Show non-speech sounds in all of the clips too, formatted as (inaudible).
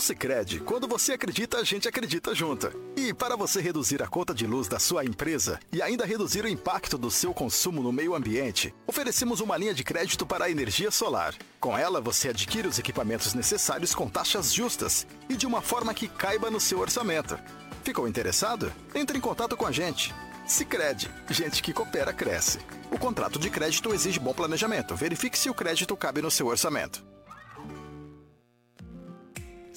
No Sicredi, quando você acredita, a gente acredita junto. E para você reduzir a conta de luz da sua empresa e ainda reduzir o impacto do seu consumo no meio ambiente, oferecemos uma linha de crédito para a energia solar. Com ela, você adquire os equipamentos necessários com taxas justas e de uma forma que caiba no seu orçamento. Ficou interessado? Entre em contato com a gente. Sicredi, gente que coopera cresce. O contrato de crédito exige bom planejamento. Verifique se o crédito cabe no seu orçamento.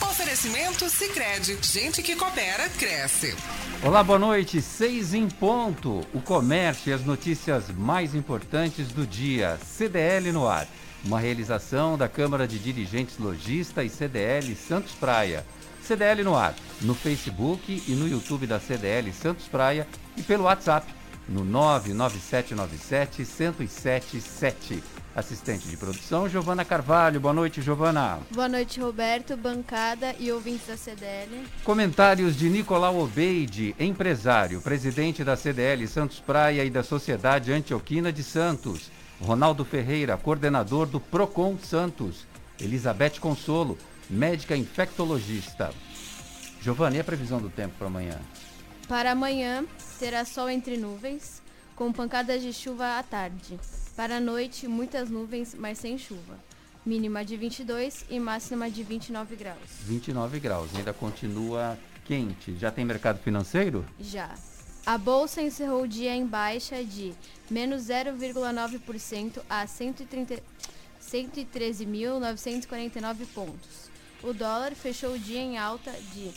Oferecimento Sicredi, gente que coopera cresce. Olá, boa noite. Seis em ponto. O comércio e as notícias mais importantes do dia. CDL no ar. Uma realização da Câmara de Dirigentes Logista e CDL Santos Praia. CDL no ar, no Facebook e no YouTube da CDL Santos Praia e pelo WhatsApp no 99797 1077. Assistente de produção, Giovana Carvalho. Boa noite, Giovana. Boa noite, Roberto, bancada e ouvintes da CDL. Comentários de Nicolau Obeide, empresário, presidente da CDL Santos Praia e da Sociedade Antioquina de Santos. Ronaldo Ferreira, coordenador do Procon Santos. Elizabeth Consolo, médica infectologista. Giovana, e a previsão do tempo para amanhã? Para amanhã, terá sol entre nuvens, com pancadas de chuva à tarde. Para a noite, muitas nuvens, mas sem chuva. Mínima de 22 e máxima de 29 graus. 29 graus, ainda continua quente. Já tem mercado financeiro? Já. A bolsa encerrou o dia em baixa de menos 0,9% a 113.949 pontos. O dólar fechou o dia em alta de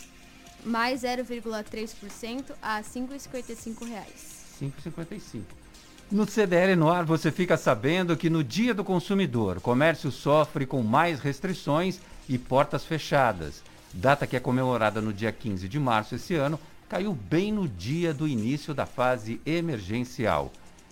mais 0,3% a R$ 5,55. 5,55. No CDL no ar, você fica sabendo que no Dia do Consumidor, o comércio sofre com mais restrições e portas fechadas. Data que é comemorada no dia 15 de março esse ano, caiu bem no dia do início da fase emergencial.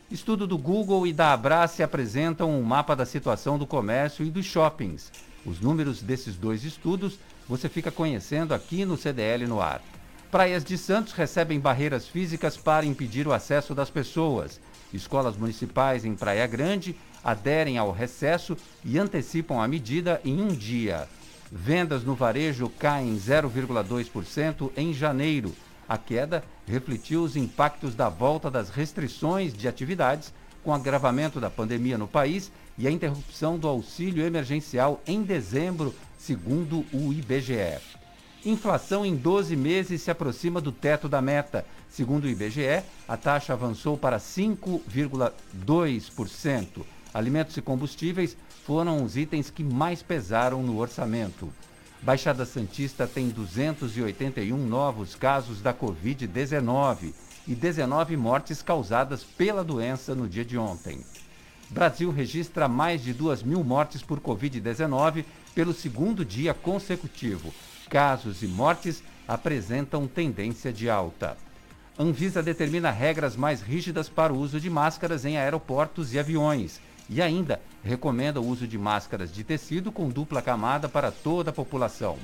Estudo do Google e da Abrace apresentam um mapa da situação do comércio e dos shoppings. Os números desses dois estudos você fica conhecendo aqui no CDL no ar. Praias de Santos recebem barreiras físicas para impedir o acesso das pessoas. Escolas municipais em Praia Grande aderem ao recesso e antecipam a medida em um dia. Vendas no varejo caem 0,2% em janeiro. A queda refletiu os impactos da volta das restrições de atividades com agravamento da pandemia no país e a interrupção do auxílio emergencial em dezembro segundo o IBGE. Inflação em 12 meses se aproxima do teto da meta. Segundo o IBGE, a taxa avançou para 5,2%. Alimentos e combustíveis foram os itens que mais pesaram no orçamento. Baixada Santista tem 281 novos casos da Covid-19 e 19 mortes causadas pela doença no dia de ontem. Brasil registra mais de 2 mil mortes por Covid-19 pelo segundo dia consecutivo. Casos e mortes apresentam tendência de alta. Anvisa determina regras mais rígidas para o uso de máscaras em aeroportos e aviões e ainda recomenda o uso de máscaras de tecido com dupla camada para toda a população.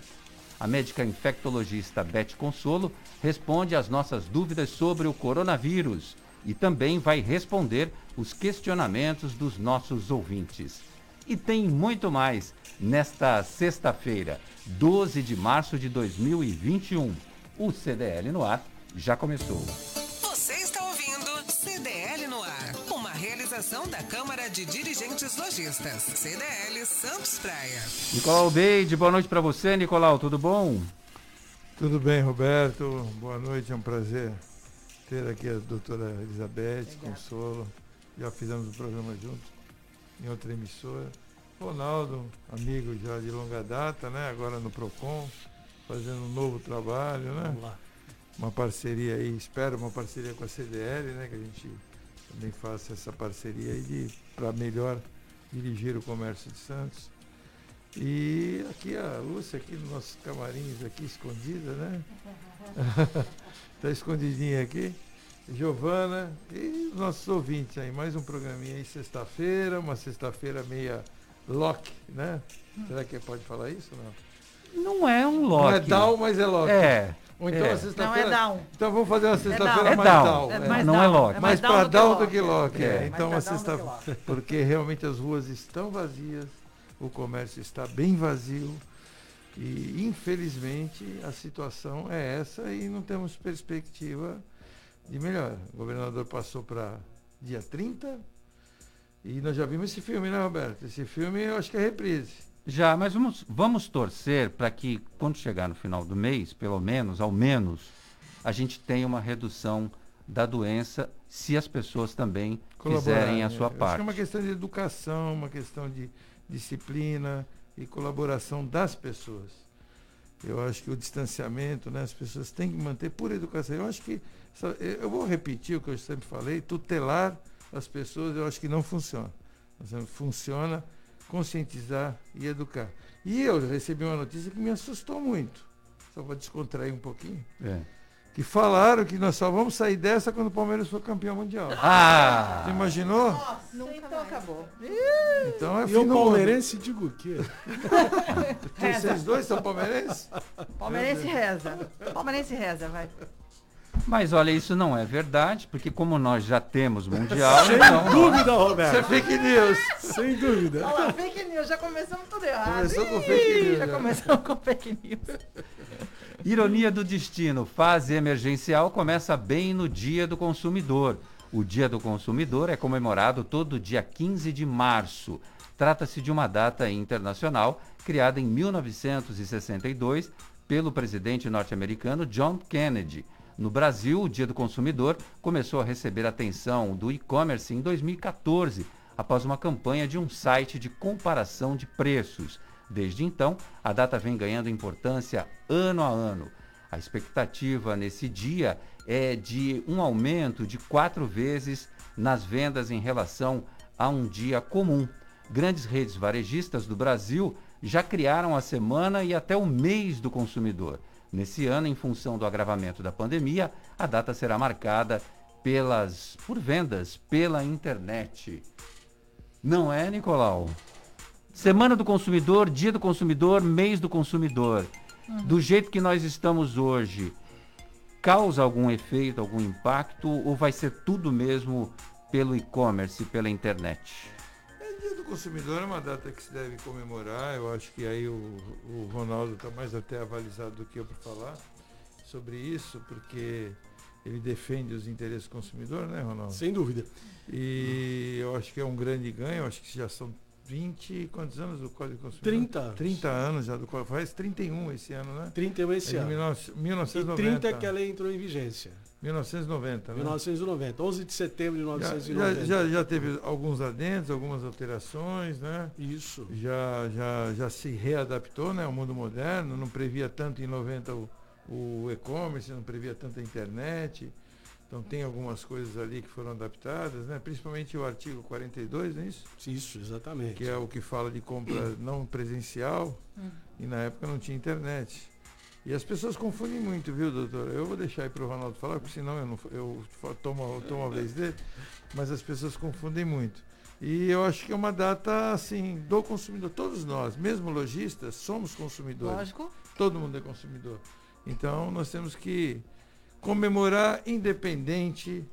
A médica infectologista Beth Consolo responde às nossas dúvidas sobre o coronavírus e também vai responder os questionamentos dos nossos ouvintes. E tem muito mais nesta sexta-feira, 12 de março de 2021. O CDL no ar já começou. Você está ouvindo CDL no ar, uma realização da Câmara de Dirigentes Lojistas, CDL Santos Praia. Nicolau Beide, boa noite para você, Nicolau, tudo bom? Tudo bem, Roberto. Boa noite, é um prazer ter aqui a doutora Elizabeth Consolo. Já fizemos o um programa juntos em outra emissora. Ronaldo, amigo já de longa data, né? Agora no PROCON, fazendo um novo trabalho, né? Vamos lá. Uma parceria aí, espero uma parceria com a CDL, né? Que a gente também faça essa parceria aí para melhor dirigir o comércio de Santos. E aqui a Lúcia, aqui nos nossos camarins aqui, escondida, né? Está (laughs) escondidinha aqui. Giovana e os nossos ouvintes aí. Mais um programinha aí, sexta-feira, uma sexta-feira meia lock, né? Será que pode falar isso? Não, Não é um lock. não é down, mas é lock. É. Ou então é. a sexta-feira. Não é down. Então vamos fazer uma sexta-feira É mais down. down. É né? mais Não down. é lock. É mais down para do que down lock. do que lock. É. é. Mais Então a sexta porque realmente as ruas estão vazias, o comércio está bem vazio e infelizmente a situação é essa e não temos perspectiva de melhor. O governador passou para dia 30 e nós já vimos esse filme, né, Roberto? Esse filme eu acho que é reprise. Já, mas vamos, vamos torcer para que quando chegar no final do mês, pelo menos, ao menos, a gente tenha uma redução da doença se as pessoas também fizerem a né? sua Eu Acho parte. que é uma questão de educação, uma questão de disciplina e colaboração das pessoas. Eu acho que o distanciamento, né, as pessoas têm que manter por educação. Eu acho que, eu vou repetir o que eu sempre falei, tutelar as pessoas, eu acho que não funciona. Funciona conscientizar e educar. E eu recebi uma notícia que me assustou muito, só para descontrair um pouquinho, É. que falaram que nós só vamos sair dessa quando o Palmeiras for campeão mundial. Ah! Você imaginou? Nunca então acabou. Então é E fim o do mundo. palmeirense digo o quê? Vocês dois são palmeirenses? Palmeirense reza. Palmeirense reza, vai. Mas olha, isso não é verdade, porque como nós já temos Mundial, Sem então dúvida, Isso é Roberto. fake news. Sem dúvida. Olha lá, fake news, já começamos tudo errado. Começou com Ih, fake news, Já já. começamos com fake news. (laughs) Ironia do destino, fase emergencial começa bem no Dia do Consumidor. O Dia do Consumidor é comemorado todo dia 15 de março. Trata-se de uma data internacional criada em 1962 pelo presidente norte-americano John Kennedy. No Brasil, o Dia do Consumidor começou a receber atenção do e-commerce em 2014, após uma campanha de um site de comparação de preços. Desde então, a data vem ganhando importância ano a ano. A expectativa nesse dia é de um aumento de quatro vezes nas vendas em relação a um dia comum. Grandes redes varejistas do Brasil já criaram a semana e até o mês do consumidor. Nesse ano, em função do agravamento da pandemia, a data será marcada pelas por vendas pela internet. Não é, Nicolau? Semana do consumidor, dia do consumidor, mês do consumidor. Do jeito que nós estamos hoje, causa algum efeito, algum impacto ou vai ser tudo mesmo pelo e-commerce, pela internet? Consumidor, é uma data que se deve comemorar. Eu acho que aí o, o Ronaldo está mais até avalizado do que eu para falar sobre isso, porque ele defende os interesses do consumidor, né, Ronaldo? Sem dúvida. E eu acho que é um grande ganho, eu acho que já são 20, quantos anos do Código do Consumidor? 30 anos. 30 anos já do Código, faz 31 esse ano, né? 31 É esse de ano. 19- E 1990. 30 que a lei entrou em vigência. 1990, né? 1990. 11 de setembro de Já, 1990. já, já, já teve alguns adendos, algumas alterações, né? Isso. Já, já, já se readaptou né, ao mundo moderno, não previa tanto em 90 o, o e-commerce, não previa tanto a internet. Então tem algumas coisas ali que foram adaptadas, né? principalmente o artigo 42, não é isso? Isso, exatamente. Que é o que fala de compra não presencial, e na época não tinha internet. E as pessoas confundem muito, viu, doutor? Eu vou deixar aí para o Ronaldo falar, porque senão eu, não, eu tomo, eu tomo a vez dele, mas as pessoas confundem muito. E eu acho que é uma data, assim, do consumidor. Todos nós, mesmo lojistas, somos consumidores. Lógico. Todo mundo é consumidor. Então, nós temos que comemorar independente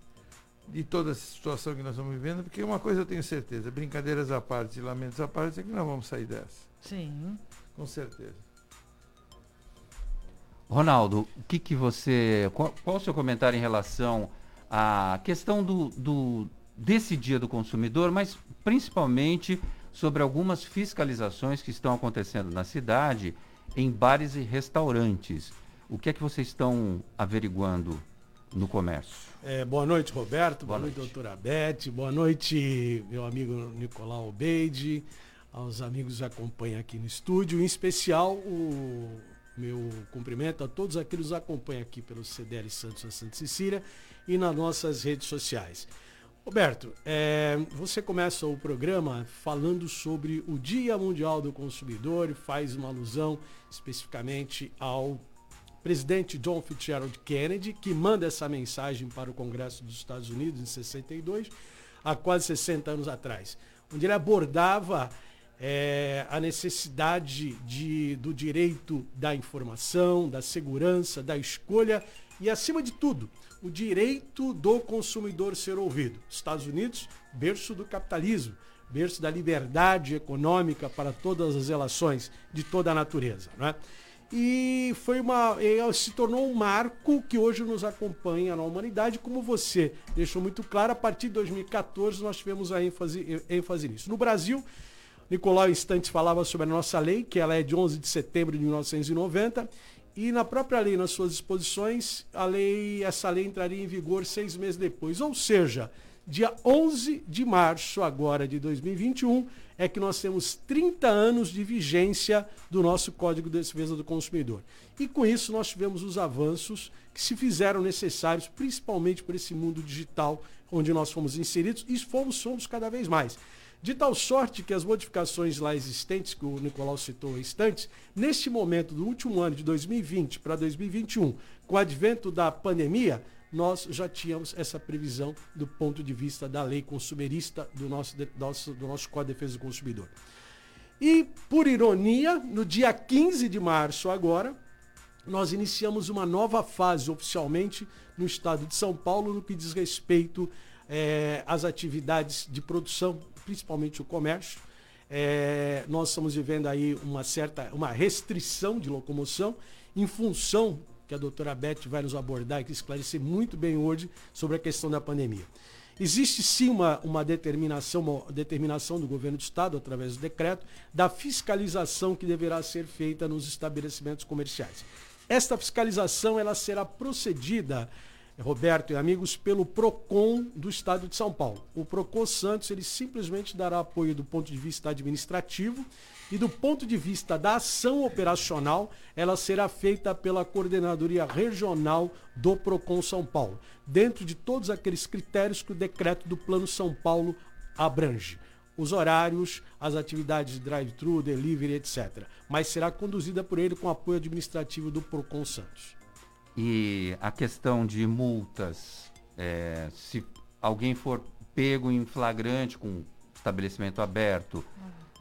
de toda essa situação que nós estamos vivendo, porque uma coisa eu tenho certeza, brincadeiras à parte e lamentos à parte, é que nós vamos sair dessa. Sim. Com certeza. Ronaldo, o que, que você. Qual, qual o seu comentário em relação à questão do, do, desse dia do consumidor, mas principalmente sobre algumas fiscalizações que estão acontecendo na cidade em bares e restaurantes. O que é que vocês estão averiguando no comércio? É, boa noite, Roberto. Boa, Boa noite, noite. doutora Beth. Boa noite, meu amigo Nicolau Obeide. aos amigos que acompanham aqui no estúdio, em especial o meu cumprimento a todos aqueles que nos acompanham aqui pelo CDL Santos a Santa Cecília e nas nossas redes sociais. Roberto, é, você começa o programa falando sobre o Dia Mundial do Consumidor e faz uma alusão especificamente ao presidente John Fitzgerald Kennedy, que manda essa mensagem para o Congresso dos Estados Unidos em 62, há quase 60 anos atrás, onde ele abordava é, a necessidade de, do direito da informação, da segurança, da escolha e, acima de tudo, o direito do consumidor ser ouvido. Estados Unidos, berço do capitalismo, berço da liberdade econômica para todas as relações de toda a natureza. Não é? E foi uma. se tornou um marco que hoje nos acompanha na humanidade, como você deixou muito claro, a partir de 2014 nós tivemos a ênfase, ênfase nisso. No Brasil, Nicolau Instantes falava sobre a nossa lei, que ela é de 11 de setembro de 1990, e na própria lei, nas suas disposições, a lei, essa lei entraria em vigor seis meses depois. Ou seja, dia 11 de março agora de 2021 é que nós temos 30 anos de vigência do nosso Código de Defesa do Consumidor. E com isso nós tivemos os avanços que se fizeram necessários, principalmente por esse mundo digital onde nós fomos inseridos e fomos, somos cada vez mais. De tal sorte que as modificações lá existentes, que o Nicolau citou instantes, neste momento do último ano de 2020 para 2021, com o advento da pandemia, nós já tínhamos essa previsão do ponto de vista da lei consumerista do nosso, do nosso, do nosso Código de Defesa do Consumidor. E, por ironia, no dia 15 de março agora, nós iniciamos uma nova fase oficialmente no estado de São Paulo no que diz respeito é, às atividades de produção principalmente o comércio. É, nós estamos vivendo aí uma certa uma restrição de locomoção em função que a doutora Beth vai nos abordar e esclarecer muito bem hoje sobre a questão da pandemia. Existe sim uma, uma, determinação, uma determinação do governo do Estado, através do decreto, da fiscalização que deverá ser feita nos estabelecimentos comerciais. Esta fiscalização ela será procedida Roberto e amigos, pelo PROCON do Estado de São Paulo. O PROCON Santos, ele simplesmente dará apoio do ponto de vista administrativo e do ponto de vista da ação operacional, ela será feita pela Coordenadoria Regional do PROCON São Paulo, dentro de todos aqueles critérios que o decreto do Plano São Paulo abrange. Os horários, as atividades de drive-thru, delivery, etc. Mas será conduzida por ele com apoio administrativo do PROCON Santos. E a questão de multas, é, se alguém for pego em flagrante com estabelecimento aberto,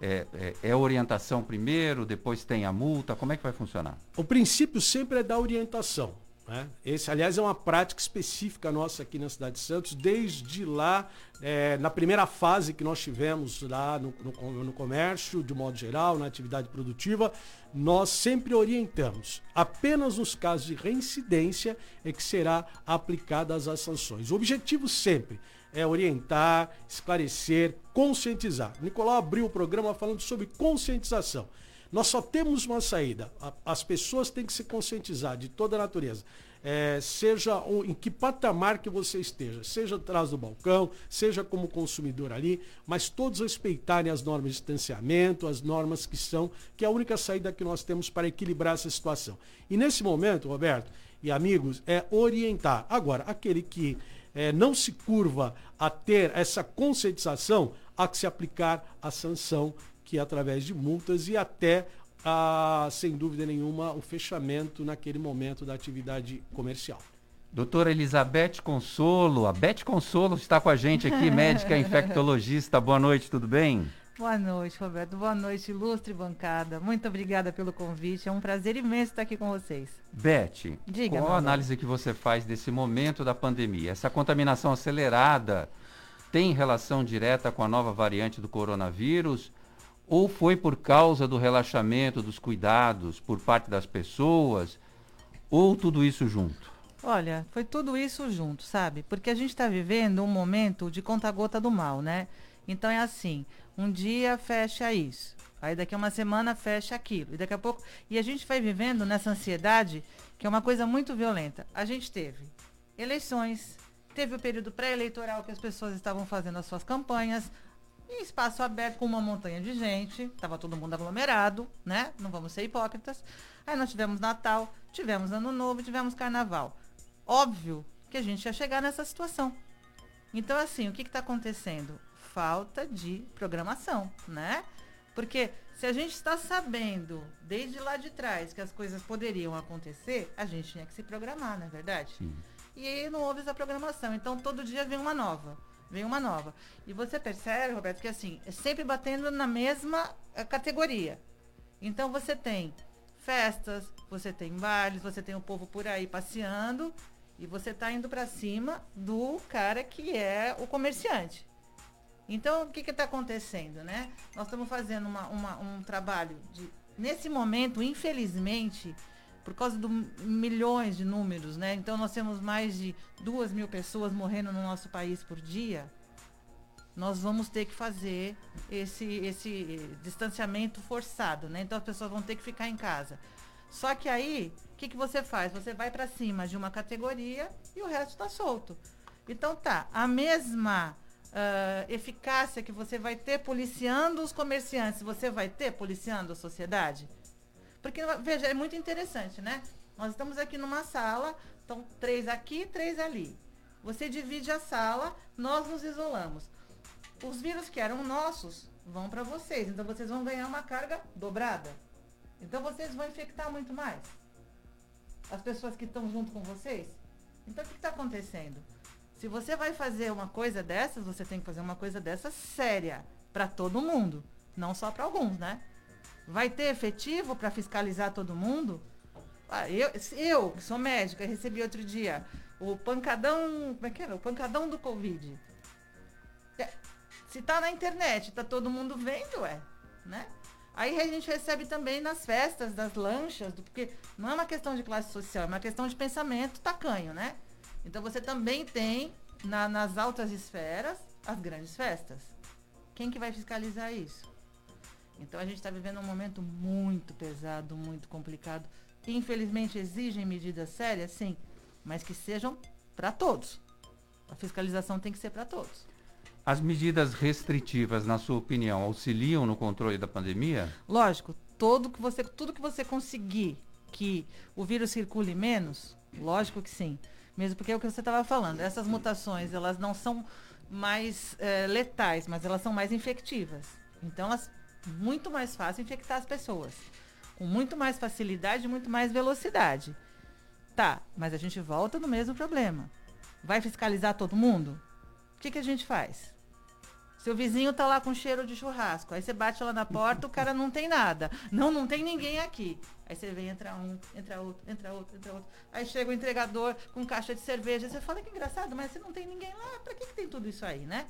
é, é, é, orientação primeiro, depois tem a multa? Como é que vai funcionar? O princípio sempre é da orientação. Né? Esse, aliás, é uma prática específica nossa aqui na cidade de Santos, desde lá, é, na primeira fase que nós tivemos lá no, no, no, comércio, de modo geral, na atividade produtiva, nós sempre orientamos. Apenas nos casos de reincidência é que será aplicadas as sanções. O objetivo sempre é orientar, esclarecer, conscientizar. O Nicolau abriu o programa falando sobre conscientização. Nós só temos uma saída. As pessoas têm que se conscientizar de toda a natureza. É, seja em que patamar que você esteja, seja atrás do balcão, seja como consumidor ali, mas todos respeitarem as normas de distanciamento, as normas que são, que é a única saída que nós temos para equilibrar essa situação. E nesse momento, Roberto e amigos, é orientar. Agora, aquele que é, não se curva a ter essa conscientização, há que se aplicar a sanção que é através de multas e até, ah, sem dúvida nenhuma, o fechamento naquele momento da atividade comercial. Doutora Elizabeth Consolo, a Beth Consolo está com a gente aqui, médica (laughs) infectologista. Boa noite, tudo bem? Boa noite, Roberto. Boa noite, ilustre bancada. Muito obrigada pelo convite. É um prazer imenso estar aqui com vocês. Beth, Diga, qual a análise que você faz desse momento da pandemia? Essa contaminação acelerada tem relação direta com a nova variante do coronavírus? Ou foi por causa do relaxamento dos cuidados por parte das pessoas? Ou tudo isso junto? Olha, foi tudo isso junto, sabe? Porque a gente está vivendo um momento de conta-gota do mal, né? Então é assim, um dia fecha isso, aí daqui a uma semana fecha aquilo, e daqui a pouco. E a gente vai vivendo nessa ansiedade, que é uma coisa muito violenta. A gente teve eleições, teve o período pré-eleitoral que as pessoas estavam fazendo as suas campanhas, em espaço aberto com uma montanha de gente, estava todo mundo aglomerado, né? Não vamos ser hipócritas. Aí nós tivemos Natal, tivemos Ano Novo, tivemos Carnaval. Óbvio que a gente ia chegar nessa situação. Então, assim, o que está acontecendo? Falta de programação, né? Porque se a gente está sabendo, desde lá de trás, que as coisas poderiam acontecer, a gente tinha que se programar, não é verdade? Sim. E aí não houve essa programação. Então, todo dia vem uma nova. Vem uma nova. E você percebe, Roberto, que assim, é sempre batendo na mesma eh, categoria. Então, você tem festas, você tem bailes, você tem o povo por aí passeando e você está indo para cima do cara que é o comerciante. Então, o que está acontecendo, né? Nós estamos fazendo uma, uma, um trabalho de, nesse momento, infelizmente, por causa de milhões de números, né? Então, nós temos mais de duas mil pessoas morrendo no nosso país por dia. Nós vamos ter que fazer esse, esse distanciamento forçado, né? Então, as pessoas vão ter que ficar em casa. Só que aí, o que, que você faz? Você vai para cima de uma categoria e o resto está solto. Então, tá, a mesma uh, eficácia que você vai ter policiando os comerciantes, você vai ter policiando a sociedade? Porque, veja, é muito interessante, né? Nós estamos aqui numa sala, então três aqui, três ali. Você divide a sala, nós nos isolamos. Os vírus que eram nossos vão para vocês, então vocês vão ganhar uma carga dobrada. Então vocês vão infectar muito mais. As pessoas que estão junto com vocês. Então o que está acontecendo? Se você vai fazer uma coisa dessas, você tem que fazer uma coisa dessa séria para todo mundo, não só para alguns, né? Vai ter efetivo para fiscalizar todo mundo? Ah, eu, eu, que sou médica, recebi outro dia o pancadão, como é que era? O pancadão do Covid. É, se tá na internet, tá todo mundo vendo, é, né? Aí a gente recebe também nas festas, das lanchas, porque não é uma questão de classe social, é uma questão de pensamento tacanho, né? Então você também tem na, nas altas esferas as grandes festas. Quem que vai fiscalizar isso? Então a gente está vivendo um momento muito pesado, muito complicado. Infelizmente exigem medidas sérias, sim, mas que sejam para todos. A fiscalização tem que ser para todos. As medidas restritivas, na sua opinião, auxiliam no controle da pandemia? Lógico, todo que você, tudo que você conseguir que o vírus circule menos, lógico que sim. Mesmo porque é o que você estava falando. Essas mutações, elas não são mais é, letais, mas elas são mais infectivas. Então, elas muito mais fácil infectar as pessoas. Com muito mais facilidade muito mais velocidade. Tá, mas a gente volta no mesmo problema. Vai fiscalizar todo mundo? O que, que a gente faz? Seu vizinho tá lá com cheiro de churrasco. Aí você bate lá na porta, o cara não tem nada. Não, não tem ninguém aqui. Aí você vem, entra um, entra outro, entra outro, entra outro. Aí chega o entregador com caixa de cerveja. Você fala que engraçado, mas você não tem ninguém lá. Pra que, que tem tudo isso aí, né?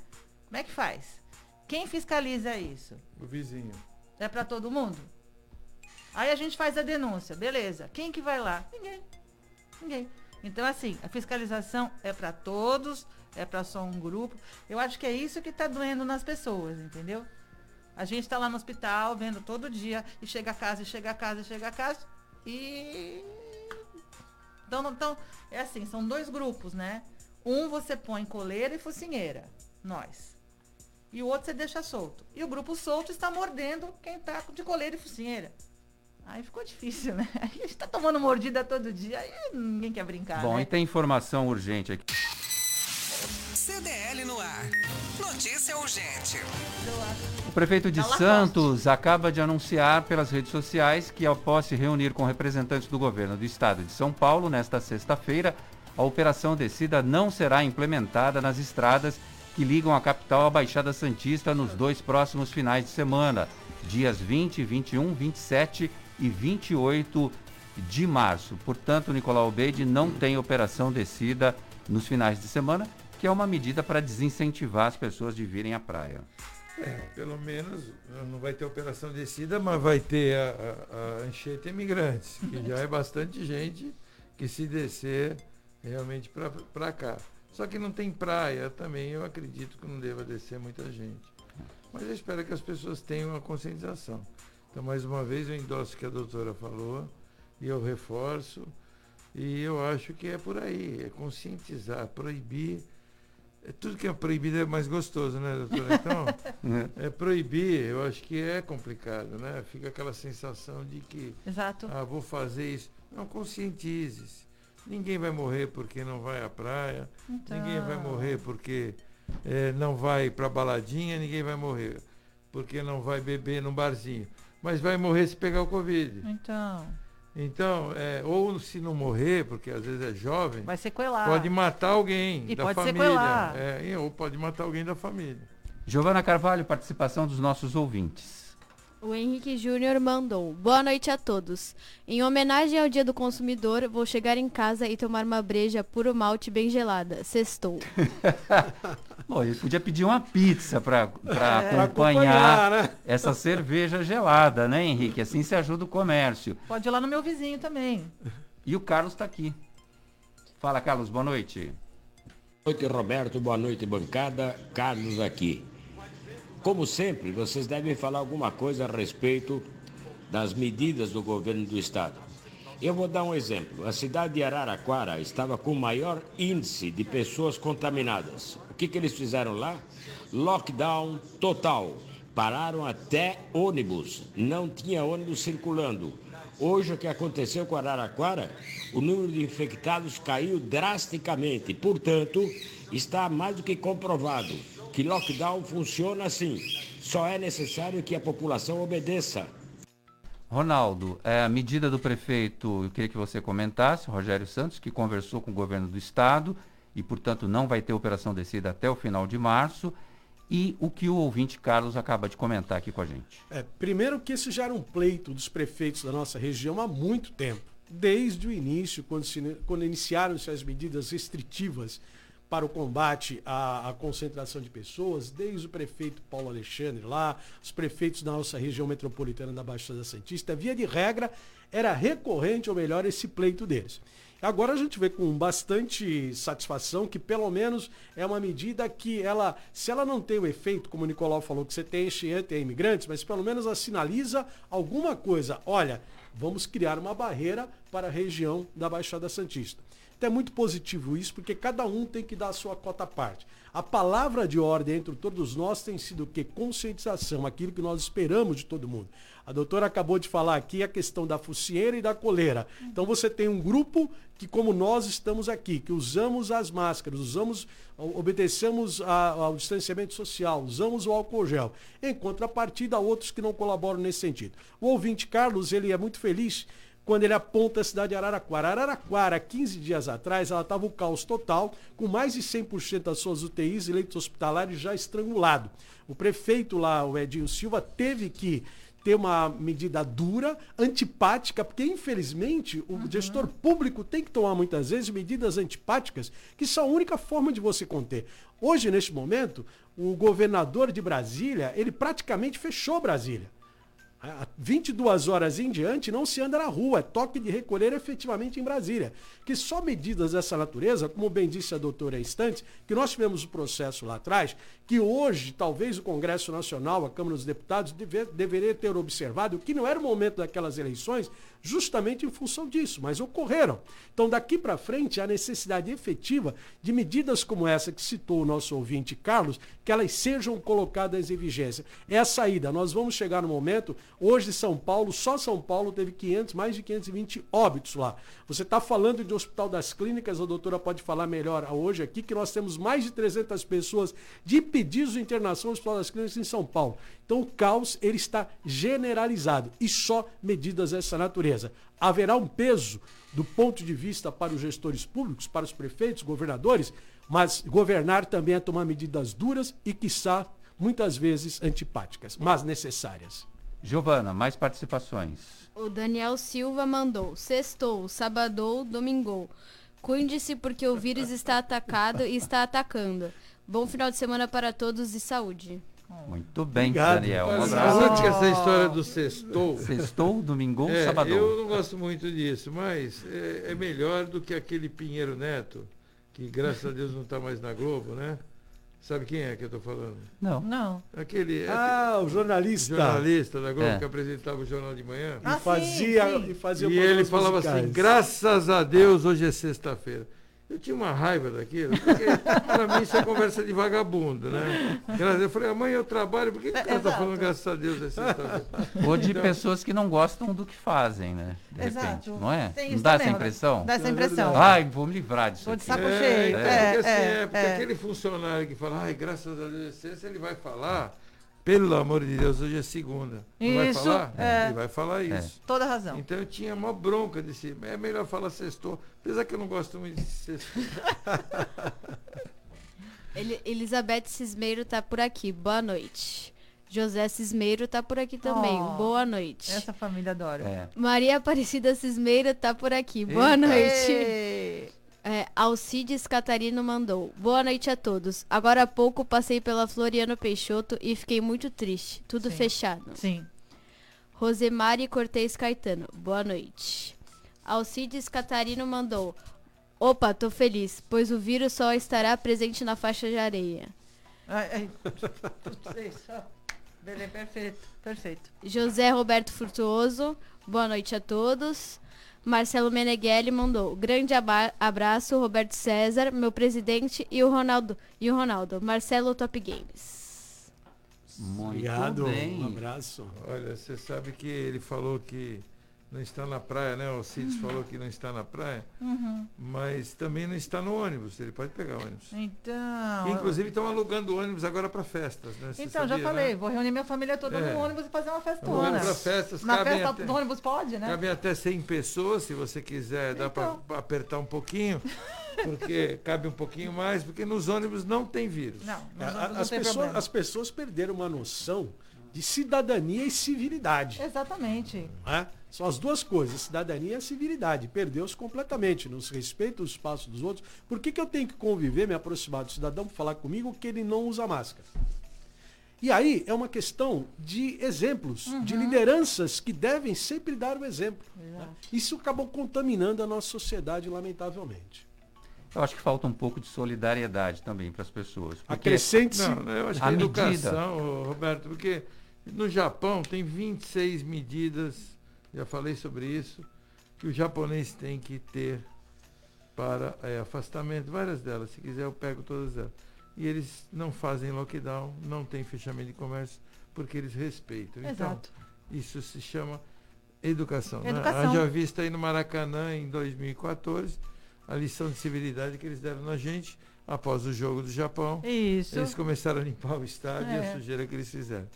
Como é que faz? Quem fiscaliza isso? O vizinho. É para todo mundo? Aí a gente faz a denúncia, beleza. Quem que vai lá? Ninguém. Ninguém. Então, assim, a fiscalização é para todos é para só um grupo. Eu acho que é isso que está doendo nas pessoas, entendeu? A gente está lá no hospital vendo todo dia e chega a casa, e chega a casa, e chega a casa e então, então é assim, são dois grupos, né? Um você põe coleira e focinheira, nós. E o outro você deixa solto. E o grupo solto está mordendo quem está de coleira e focinheira. Aí ficou difícil, né? (laughs) A gente tá tomando mordida todo dia, aí ninguém quer brincar. Bom, né? e tem informação urgente aqui. CDL no ar. Notícia urgente. O prefeito de Santos acaba de anunciar pelas redes sociais que, após se reunir com representantes do governo do estado de São Paulo nesta sexta-feira, a Operação Descida não será implementada nas estradas que ligam a capital à Baixada Santista nos dois próximos finais de semana, dias 20, 21, 27 e 28 de março. Portanto, Nicolau Beide não tem Operação Descida nos finais de semana que é uma medida para desincentivar as pessoas de virem à praia. É, pelo menos não vai ter operação descida, mas vai ter a, a, a enchente imigrantes, que já é bastante gente que se descer realmente para cá. Só que não tem praia também, eu acredito que não deva descer muita gente. Mas eu espero que as pessoas tenham a conscientização. Então, mais uma vez, eu endosso o que a doutora falou e eu reforço. E eu acho que é por aí, é conscientizar, proibir tudo que é proibido é mais gostoso, né, doutora? (laughs) Então, é proibir, eu acho que é complicado, né? Fica aquela sensação de que, Exato. ah, vou fazer isso. Não, conscientize-se. Ninguém vai morrer porque não vai à praia, ninguém vai Então. morrer porque eh, não vai para baladinha, ninguém vai morrer porque não vai beber num barzinho. Mas vai morrer se pegar o Covid. Então, Então, é, ou se não morrer, porque às vezes é jovem, vai sequelar. pode matar alguém E da pode família. sequelar. É, ou pode matar alguém da família. Giovana Carvalho, participação dos nossos ouvintes. O Henrique Júnior mandou. Boa noite a todos. Em homenagem ao Dia do Consumidor, vou chegar em casa e tomar uma breja puro malte bem gelada. Sextou. (laughs) Bom, ele podia pedir uma pizza para É, Pra acompanhar acompanhar, né? essa cerveja gelada, né, Henrique? Assim se ajuda o comércio. Pode ir lá no meu vizinho também. E o Carlos está aqui. Fala, Carlos, boa noite. Boa noite, Roberto. Boa noite, bancada. Carlos aqui. Como sempre, vocês devem falar alguma coisa a respeito das medidas do governo do estado. Eu vou dar um exemplo. A cidade de Araraquara estava com o maior índice de pessoas contaminadas. O que, que eles fizeram lá? Lockdown total. Pararam até ônibus. Não tinha ônibus circulando. Hoje, o que aconteceu com Araraquara, o número de infectados caiu drasticamente. Portanto, está mais do que comprovado que lockdown funciona assim. Só é necessário que a população obedeça. Ronaldo, é, a medida do prefeito, eu queria que você comentasse, Rogério Santos, que conversou com o governo do estado e, portanto, não vai ter operação descida até o final de março. E o que o ouvinte Carlos acaba de comentar aqui com a gente. É, primeiro que isso já era um pleito dos prefeitos da nossa região há muito tempo. Desde o início, quando, se- quando iniciaram-se as medidas restritivas para o combate à, à concentração de pessoas, desde o prefeito Paulo Alexandre lá, os prefeitos da nossa região metropolitana da Baixada Santista, via de regra, era recorrente, ou melhor, esse pleito deles. Agora a gente vê com bastante satisfação que pelo menos é uma medida que ela, se ela não tem o efeito, como o Nicolau falou, que você tem enchente, tem imigrantes, mas pelo menos ela sinaliza alguma coisa. Olha, vamos criar uma barreira para a região da Baixada Santista. Então é muito positivo isso, porque cada um tem que dar a sua cota à parte. A palavra de ordem entre todos nós tem sido o quê? Conscientização, aquilo que nós esperamos de todo mundo. A doutora acabou de falar aqui a questão da focinheira e da coleira. Então você tem um grupo que, como nós estamos aqui, que usamos as máscaras, usamos, obedecemos ao distanciamento social, usamos o álcool gel. Em contrapartida, outros que não colaboram nesse sentido. O ouvinte Carlos, ele é muito feliz quando ele aponta a cidade de Araraquara. Araraquara, 15 dias atrás, ela estava o caos total, com mais de 100% das suas UTIs e leitos hospitalares já estrangulado. O prefeito lá, o Edinho Silva, teve que ter uma medida dura, antipática, porque infelizmente o gestor público tem que tomar muitas vezes medidas antipáticas, que são a única forma de você conter. Hoje, neste momento, o governador de Brasília, ele praticamente fechou Brasília. Há 22 horas em diante não se anda na rua, é toque de recolher efetivamente em Brasília. Que só medidas dessa natureza, como bem disse a doutora há que nós tivemos o processo lá atrás, que hoje talvez o Congresso Nacional, a Câmara dos Deputados, deve, deveria ter observado que não era o momento daquelas eleições, justamente em função disso, mas ocorreram. Então daqui para frente há necessidade efetiva de medidas como essa que citou o nosso ouvinte Carlos, que elas sejam colocadas em vigência. É a saída. Nós vamos chegar no momento, hoje São Paulo, só São Paulo teve 500, mais de 520 óbitos lá. Você está falando de Hospital das Clínicas, a doutora pode falar melhor hoje aqui, que nós temos mais de 300 pessoas de pedidos de internação no Hospital das Clínicas em São Paulo. Então o caos ele está generalizado e só medidas dessa natureza. Haverá um peso do ponto de vista para os gestores públicos, para os prefeitos, governadores, mas governar também é tomar medidas duras e, quiçá, muitas vezes antipáticas, mas necessárias. Giovana, mais participações. O Daniel Silva mandou. Sextou, sabadou, domingou. Cuide-se porque o vírus está atacado e está atacando. Bom final de semana para todos e saúde. Muito bem, Obrigado. Daniel. Um abraço. antes que essa história do sextou. Sextou, domingou, É, sabadou. Eu não gosto muito disso, mas é, é melhor do que aquele Pinheiro Neto, que graças a Deus não está mais na Globo, né? Sabe quem é que eu estou falando? Não. Não. Aquele Ah, o jornalista. jornalista da Globo É. que apresentava o Jornal de Manhã. E Ah, sim, fazia, sim. e fazia E ele falava musicais. assim, graças a Deus hoje é sexta-feira. Eu tinha uma raiva daquilo, porque para mim isso é conversa de vagabundo, né? Eu falei, mãe, eu trabalho, por que, que o cara tá falando, graças a Deus, assim, Ou de então, pessoas que não gostam do que fazem, né? De Exato. repente, não é? Tem não dá essa impressão? Dá essa impressão. Ai, vou me livrar disso. Tô de saco é, cheio. Então, é, porque, assim, é, é, porque é. aquele funcionário que fala, ai, graças a Deus, ele vai falar pelo amor de Deus, hoje é segunda. Não vai Isso, falar? é. Ele vai falar isso. Toda razão. Então eu tinha uma bronca desse. É melhor falar sextou. Apesar que eu não gosto muito de sextou. (laughs) Ele- Elizabeth Cismeiro tá por aqui. Boa noite. José Cismeiro tá por aqui também. Oh, Boa noite. Essa família adora. É. Maria Aparecida Cismeiro tá por aqui. Boa Eita. noite. Ei, É, Alcides Catarino mandou. Boa noite a todos. Agora há pouco passei pela Floriano Peixoto e fiquei muito triste. Tudo Sim. fechado. Sim. Rosemary Cortez Caetano. Boa noite. Alcides Catarino mandou. Opa, tô feliz, pois o vírus só estará presente na faixa de areia. Ai, ai. Perfeito. Perfeito. José Roberto Furtuoso. Boa noite a todos. Marcelo Meneghelli mandou. Grande abraço, Roberto César, meu presidente e o Ronaldo. E o Ronaldo. Marcelo Top Games. Muito Obrigado, bem. um abraço. Olha, você sabe que ele falou que não está na praia, né? O Cides falou que não está na praia, Uhum. mas também não está no ônibus. Ele pode pegar ônibus. Então. Inclusive estão alugando ônibus agora para festas, né? Você Então, já sabia, falei, né? vou reunir minha família toda É. no ônibus e fazer uma Vamos festona. para festas, Na festa até- do ônibus pode, né? Cabem até 100 pessoas, se você quiser, dá Então. para apertar um pouquinho, (laughs) porque cabe um pouquinho mais, porque nos ônibus não tem vírus. Não, É, nos a- não as, tem pessoas, problema. as pessoas perderam uma noção de cidadania e civilidade. Exatamente. né? São as duas coisas, cidadania e civilidade. Perdeu-se completamente, não se respeita o espaço dos outros. Por que, que eu tenho que conviver, me aproximar do cidadão para falar comigo que ele não usa máscara? E aí é uma questão de exemplos, de lideranças que devem sempre dar o exemplo. né? Isso acabou contaminando a nossa sociedade, lamentavelmente. Eu acho que falta um pouco de solidariedade também para as pessoas. Acrescente-se A medida. educação, Roberto, porque no Japão tem 26 medidas, já falei sobre isso, que o japonês tem que ter para é, afastamento, várias delas, se quiser eu pego todas elas. E eles não fazem lockdown, não tem fechamento de comércio, porque eles respeitam. Exato. Então, isso se chama educação. né? Educação. Haja vista aí no Maracanã em 2014, a lição de civilidade que eles deram na gente após o jogo do Japão. Isso. Eles começaram a limpar o estádio e É. a sujeira que eles fizeram.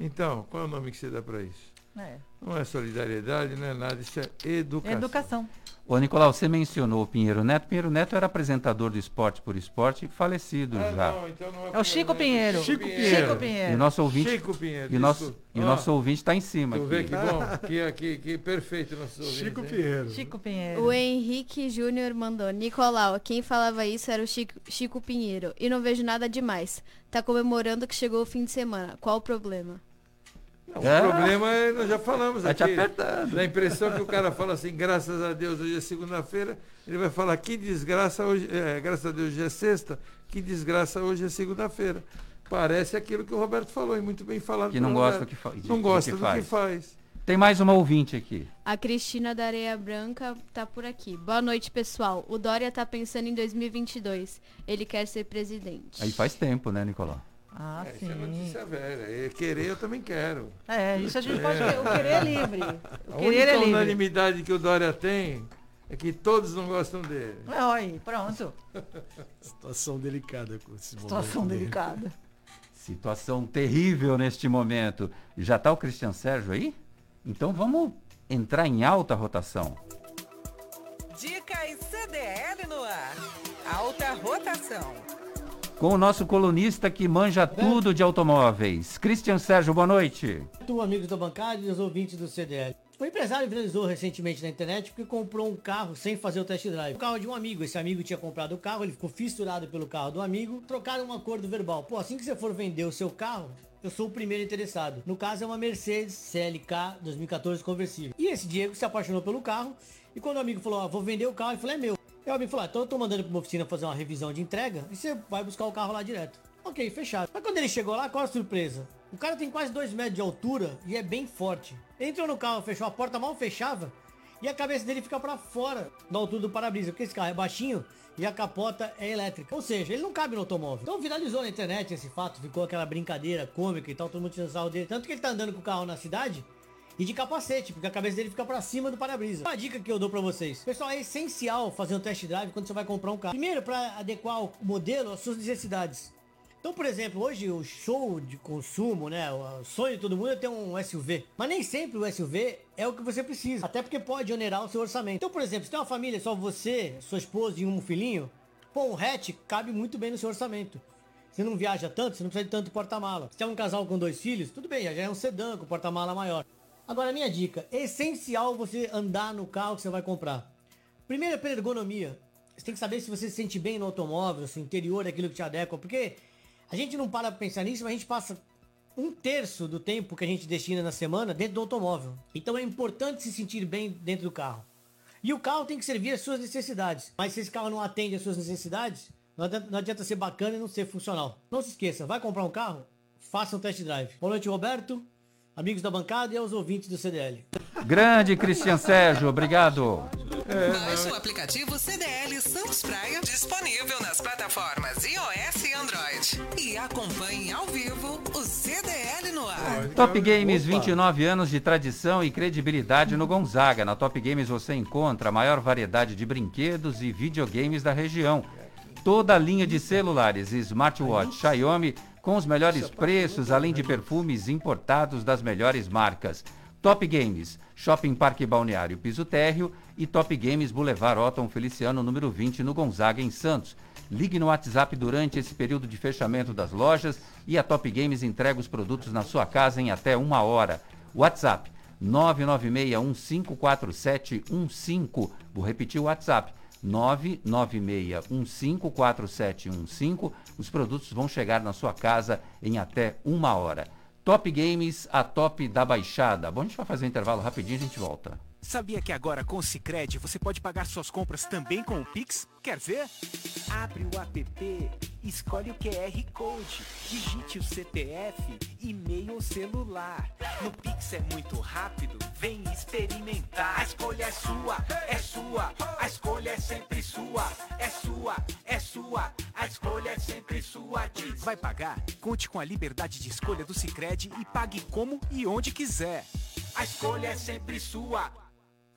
Então, qual é o nome que você dá para isso? É. Não é solidariedade, não é nada, isso é educação. Educação. Ô, Nicolau, você mencionou o Pinheiro Neto. Pinheiro Neto era apresentador do Esporte por Esporte, falecido Ah, já. não, então não É o Chico Pinheiro. Chico Chico Pinheiro. Chico E o Pinheiro. nosso ouvinte, Chico Pinheiro. e o nosso, e o Ah, nosso ouvinte está em cima. Tu vê que bom, (laughs) que, que, que perfeito nosso ouvinte. Chico hein? Pinheiro. Chico Pinheiro. O Henrique Júnior mandou. Nicolau, quem falava isso era o Chico, Chico Pinheiro. E não vejo nada demais. Tá comemorando que chegou o fim de semana. Qual o problema? Não, É. O problema é, nós já falamos Tá te aqui. apertando. Dá a impressão que o cara fala assim, graças a Deus, hoje é segunda-feira. Ele vai falar, que desgraça hoje, é, graças a Deus hoje é sexta, que desgraça hoje é segunda-feira. Parece aquilo que o Roberto falou, e muito bem falado. Que não gosta que fa- de- Não do gosta que do faz. que faz. Tem mais uma ouvinte aqui. A Cristina da Areia Branca tá por aqui. Boa noite, pessoal. O Dória tá pensando em 2022. Ele quer ser presidente. Aí faz tempo, né, Nicolau? Ah, É, isso sim. é notícia velha. É, querer eu também quero. É, isso a gente pode ter. O querer é livre. O A querer única é livre. unanimidade que o Dória tem é que todos não gostam dele. É, olha aí, pronto. (laughs) Situação delicada com esse Situação momento dele. delicada. Situação terrível neste momento. Já está o Cristian Sérgio aí? Então vamos entrar em alta rotação. Dicas CDL no ar. Alta rotação. Com o nosso colunista que manja tudo de automóveis. Cristian Sérgio, boa noite. Tu, amigos da bancada e os ouvintes do CDL. Um empresário viralizou recentemente na internet porque comprou um carro sem fazer o test drive. O carro de um amigo. Esse amigo tinha comprado o carro, ele ficou fissurado pelo carro do amigo. Trocaram um acordo verbal. Pô, assim que você for vender o seu carro, eu sou o primeiro interessado. No caso é uma Mercedes CLK 2014 conversível. E esse Diego se apaixonou pelo carro. E quando o amigo falou, ó, vou vender o carro, ele falou, é meu. E o amigo falou, ah, então eu tô mandando pra uma oficina fazer uma revisão de entrega e você vai buscar o carro lá direto. Ok, fechado. Mas quando ele chegou lá, qual a surpresa? O cara tem quase 2 metros de altura e é bem forte. Entrou no carro, fechou a porta, mal fechava. e a cabeça dele fica para fora da altura do para-brisa, porque esse carro é baixinho e a capota é elétrica. Ou seja, ele não cabe no automóvel. Então viralizou na internet esse fato, ficou aquela brincadeira cômica e tal, todo mundo tirando sarro dele. Tanto que ele tá andando com o carro na cidade e de capacete, porque a cabeça dele fica para cima do para-brisa. Uma dica que eu dou para vocês. Pessoal, é essencial fazer um test drive quando você vai comprar um carro. Primeiro, para adequar o modelo às suas necessidades. Então, por exemplo, hoje o show de consumo, né? O sonho de todo mundo é ter um SUV. Mas nem sempre o SUV é o que você precisa. Até porque pode onerar o seu orçamento. Então, por exemplo, se tem uma família, só você, sua esposa e um filhinho, pô, um hatch cabe muito bem no seu orçamento. Você não viaja tanto, você não precisa de tanto porta-mala. Se tem um casal com dois filhos, tudo bem, já é um sedã com porta-mala maior. Agora, minha dica, é essencial você andar no carro que você vai comprar. Primeiro é pela ergonomia. Você tem que saber se você se sente bem no automóvel, se o interior é aquilo que te adequa, porque a gente não para pra pensar nisso, mas a gente passa um terço do tempo que a gente destina na semana dentro do automóvel. Então é importante se sentir bem dentro do carro. E o carro tem que servir às suas necessidades. Mas se esse carro não atende às suas necessidades, não adianta, não adianta ser bacana e não ser funcional. Não se esqueça, vai comprar um carro? Faça um test drive. Boa noite, Roberto, amigos da bancada e aos ouvintes do CDL. Grande Cristian Sérgio, obrigado. Baixe o aplicativo CDL Santos Praia, disponível nas plataformas iOS e Android. E acompanhe ao vivo o CDL no ar. Top Games, 29 anos de tradição e credibilidade no Gonzaga. Na Top Games você encontra a maior variedade de brinquedos e videogames da região. Toda a linha de celulares e smartwatch Xiaomi com os melhores preços, além de perfumes importados das melhores marcas. Top Games, Shopping Parque Balneário Piso Térreo e Top Games Boulevard Otton Feliciano, número 20, no Gonzaga, em Santos. Ligue no WhatsApp durante esse período de fechamento das lojas e a Top Games entrega os produtos na sua casa em até uma hora. WhatsApp 996154715. Vou repetir o WhatsApp. 996154715. Os produtos vão chegar na sua casa em até uma hora. Top Games, a top da baixada. Bom, a gente vai fazer um intervalo rapidinho e a gente volta. Sabia que agora com o Cicred você pode pagar suas compras também com o Pix? Quer ver? Abre o app, escolhe o QR Code, digite o CPF, e-mail ou celular. No Pix é muito rápido, vem experimentar. A escolha é sua, é sua, a escolha é sempre sua, é sua, é sua, a escolha é sempre sua. Diz. Vai pagar? Conte com a liberdade de escolha do Cicred e pague como e onde quiser. A escolha é sempre sua.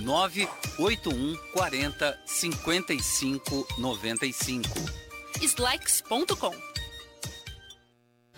981 40 55 95. Slex.com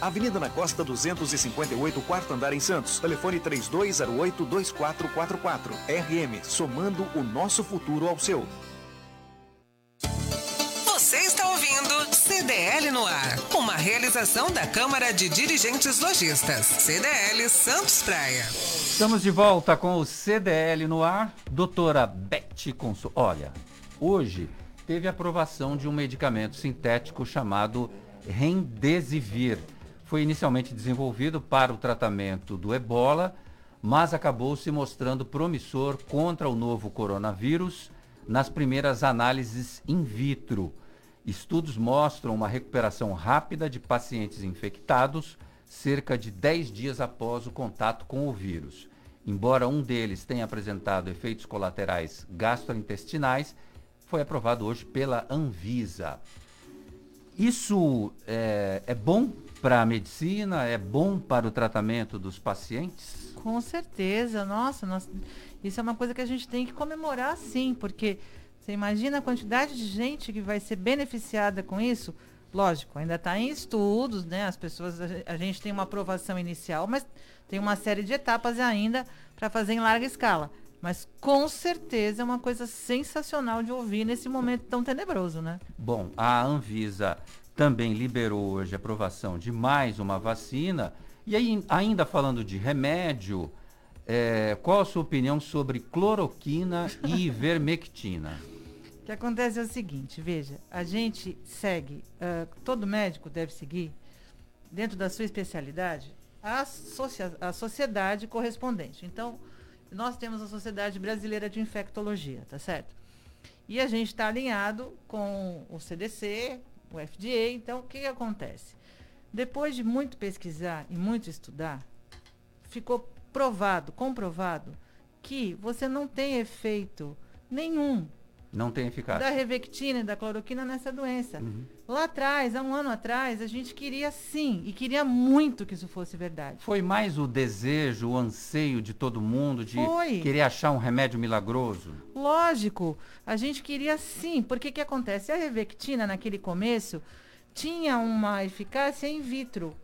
Avenida na Costa 258, quarto andar em Santos. Telefone 3208-2444. RM, somando o nosso futuro ao seu. Você está ouvindo CDL no ar, uma realização da Câmara de Dirigentes Lojistas. CDL Santos Praia. Estamos de volta com o CDL no ar. Doutora Beth Consul. Olha, hoje teve aprovação de um medicamento sintético chamado Remdesivir foi inicialmente desenvolvido para o tratamento do ebola, mas acabou se mostrando promissor contra o novo coronavírus nas primeiras análises in vitro. Estudos mostram uma recuperação rápida de pacientes infectados cerca de 10 dias após o contato com o vírus. Embora um deles tenha apresentado efeitos colaterais gastrointestinais, foi aprovado hoje pela Anvisa. Isso é, é bom para a medicina? É bom para o tratamento dos pacientes? Com certeza, nossa, nós... Isso é uma coisa que a gente tem que comemorar sim, porque você imagina a quantidade de gente que vai ser beneficiada com isso? Lógico, ainda está em estudos, né? As pessoas, a gente tem uma aprovação inicial, mas tem uma série de etapas ainda para fazer em larga escala. Mas com certeza é uma coisa sensacional de ouvir nesse momento tão tenebroso, né? Bom, a Anvisa também liberou hoje a aprovação de mais uma vacina. E aí, ainda falando de remédio, é, qual a sua opinião sobre cloroquina e (laughs) ivermectina? O que acontece é o seguinte, veja, a gente segue, uh, todo médico deve seguir, dentro da sua especialidade, a, a sociedade correspondente. Então, nós temos a Sociedade Brasileira de Infectologia, tá certo? E a gente está alinhado com o CDC, o FDA. Então, o que, que acontece? Depois de muito pesquisar e muito estudar, ficou provado, comprovado, que você não tem efeito nenhum não tem eficácia. Da revectina e da cloroquina nessa doença. Uhum. Lá atrás, há um ano atrás, a gente queria sim, e queria muito que isso fosse verdade. Foi mais o desejo, o anseio de todo mundo de Foi. querer achar um remédio milagroso? Lógico, a gente queria sim, porque o que acontece? A revectina, naquele começo, tinha uma eficácia in vitro.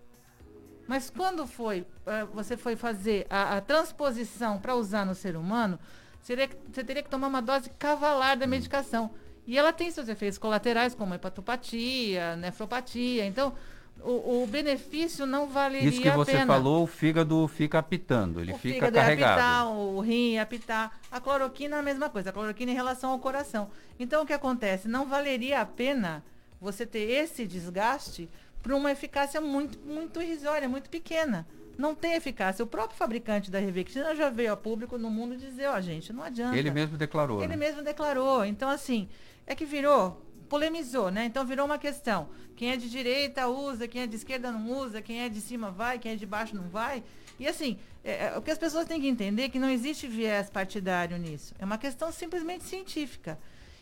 Mas quando foi, uh, você foi fazer a, a transposição para usar no ser humano, seria, você teria que tomar uma dose cavalar da hum. medicação. E ela tem seus efeitos colaterais, como hepatopatia, nefropatia. Então, o, o benefício não valeria a pena. Isso que você falou, o fígado fica apitando, ele o fica carregado. Apitar, o rim ia apitar. A cloroquina é a mesma coisa, a cloroquina em relação ao coração. Então, o que acontece? Não valeria a pena você ter esse desgaste para uma eficácia muito, muito irrisória, muito pequena não tem eficácia. O próprio fabricante da Revectina já veio a público no mundo dizer, ó, oh, gente, não adianta. Ele mesmo declarou. Ele né? mesmo declarou. Então, assim, é que virou, polemizou, né? Então virou uma questão. Quem é de direita usa, quem é de esquerda não usa, quem é de cima vai, quem é de baixo não vai. E assim, é, é, o que as pessoas têm que entender é que não existe viés partidário nisso. É uma questão simplesmente científica.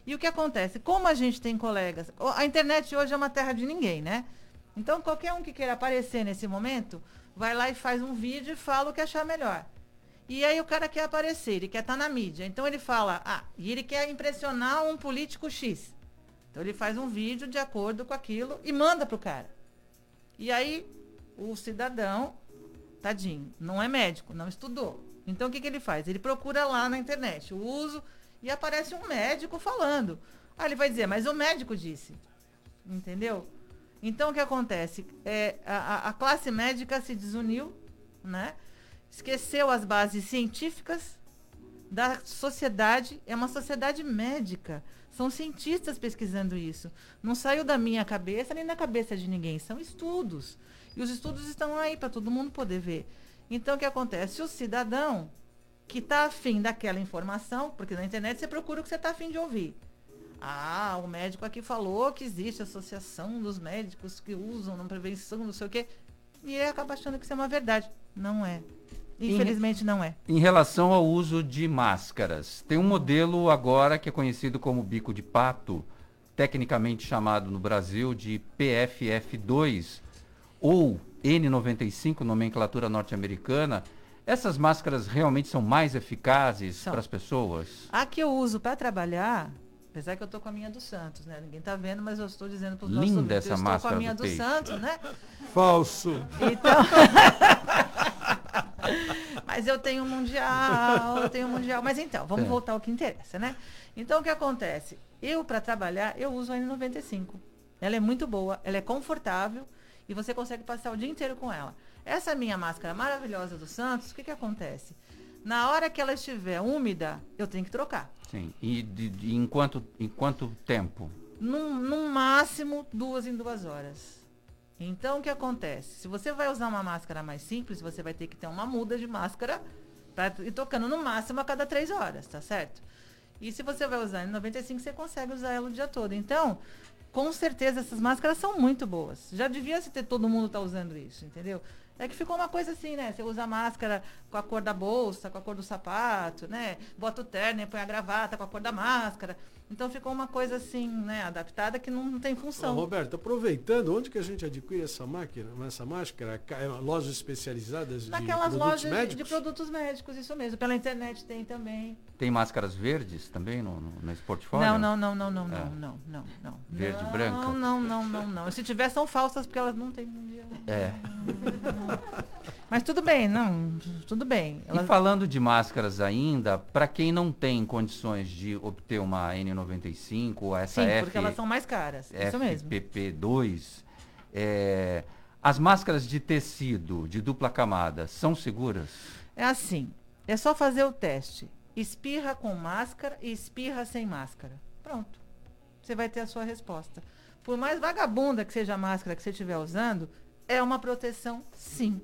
E o que acontece? Como a gente tem colegas, a internet hoje é uma terra de ninguém, né? Então qualquer um que queira aparecer nesse momento vai lá e faz um vídeo e fala o que achar melhor. E aí o cara quer aparecer, ele quer estar tá na mídia. Então ele fala, ah, e ele quer impressionar um político X. Então ele faz um vídeo de acordo com aquilo e manda pro cara. E aí o cidadão, tadinho, não é médico, não estudou. Então o que, que ele faz? Ele procura lá na internet o uso e aparece um médico falando. Aí ele vai dizer, mas o médico disse. Entendeu? Então, o que acontece? É, a, a classe médica se desuniu, né? esqueceu as bases científicas da sociedade. É uma sociedade médica. São cientistas pesquisando isso. Não saiu da minha cabeça nem da cabeça de ninguém. São estudos. E os estudos estão aí para todo mundo poder ver. Então, o que acontece? O cidadão que está afim daquela informação, porque na internet você procura o que você está afim de ouvir. Ah, o médico aqui falou que existe associação dos médicos que usam na prevenção, não sei o quê. E ele acaba achando que isso é uma verdade. Não é. Infelizmente não é. Em relação ao uso de máscaras, tem um modelo agora que é conhecido como bico de pato, tecnicamente chamado no Brasil de PFF2 ou N95, nomenclatura norte-americana. Essas máscaras realmente são mais eficazes para as pessoas? A que eu uso para trabalhar, Apesar que eu tô com a minha do Santos, né? Ninguém tá vendo, mas eu estou dizendo para os nossos Linda essa eu estou com a minha do, do Santos, né? Falso. Então. (laughs) mas eu tenho mundial, eu tenho mundial. Mas então, vamos é. voltar ao que interessa, né? Então o que acontece? Eu, para trabalhar, eu uso a N95. Ela é muito boa, ela é confortável e você consegue passar o dia inteiro com ela. Essa minha máscara maravilhosa do Santos, o que, que acontece? Na hora que ela estiver úmida, eu tenho que trocar. Sim. E de, de, em, quanto, em quanto tempo? No, no máximo duas em duas horas. Então o que acontece? Se você vai usar uma máscara mais simples, você vai ter que ter uma muda de máscara para ir tocando no máximo a cada três horas, tá certo? E se você vai usar em 95, você consegue usar ela o dia todo. Então, com certeza essas máscaras são muito boas. Já devia se ter todo mundo tá usando isso, entendeu? É que ficou uma coisa assim, né? Você usa a máscara com a cor da bolsa, com a cor do sapato, né? Bota o terno e põe a gravata com a cor da máscara. Então ficou uma coisa assim, né, adaptada que não tem função. Ô, Roberto, aproveitando, onde que a gente adquire essa máquina, essa máscara? Ca- é, Lojas especializadas de Naquelas produtos lojas de- de produtos médicos, isso mesmo. Pela internet tem também. Tem máscaras verdes também no, no, nesse portfólio? Não, não, não, não, não, É. não, não, não, não. Verde e não, branca? Não, não, não, não, não. Se tiver, são falsas, porque elas não têm. É. (laughs) Mas tudo bem, não, tudo bem. E falando de máscaras ainda, para quem não tem condições de obter uma N95 ou essa Sim, F, porque elas são mais caras. Isso mesmo. FPP2, é, as máscaras de tecido de dupla camada são seguras? É assim, é só fazer o teste. Espirra com máscara e espirra sem máscara. Pronto. Você vai ter a sua resposta. Por mais vagabunda que seja a máscara que você estiver usando, é uma proteção sim.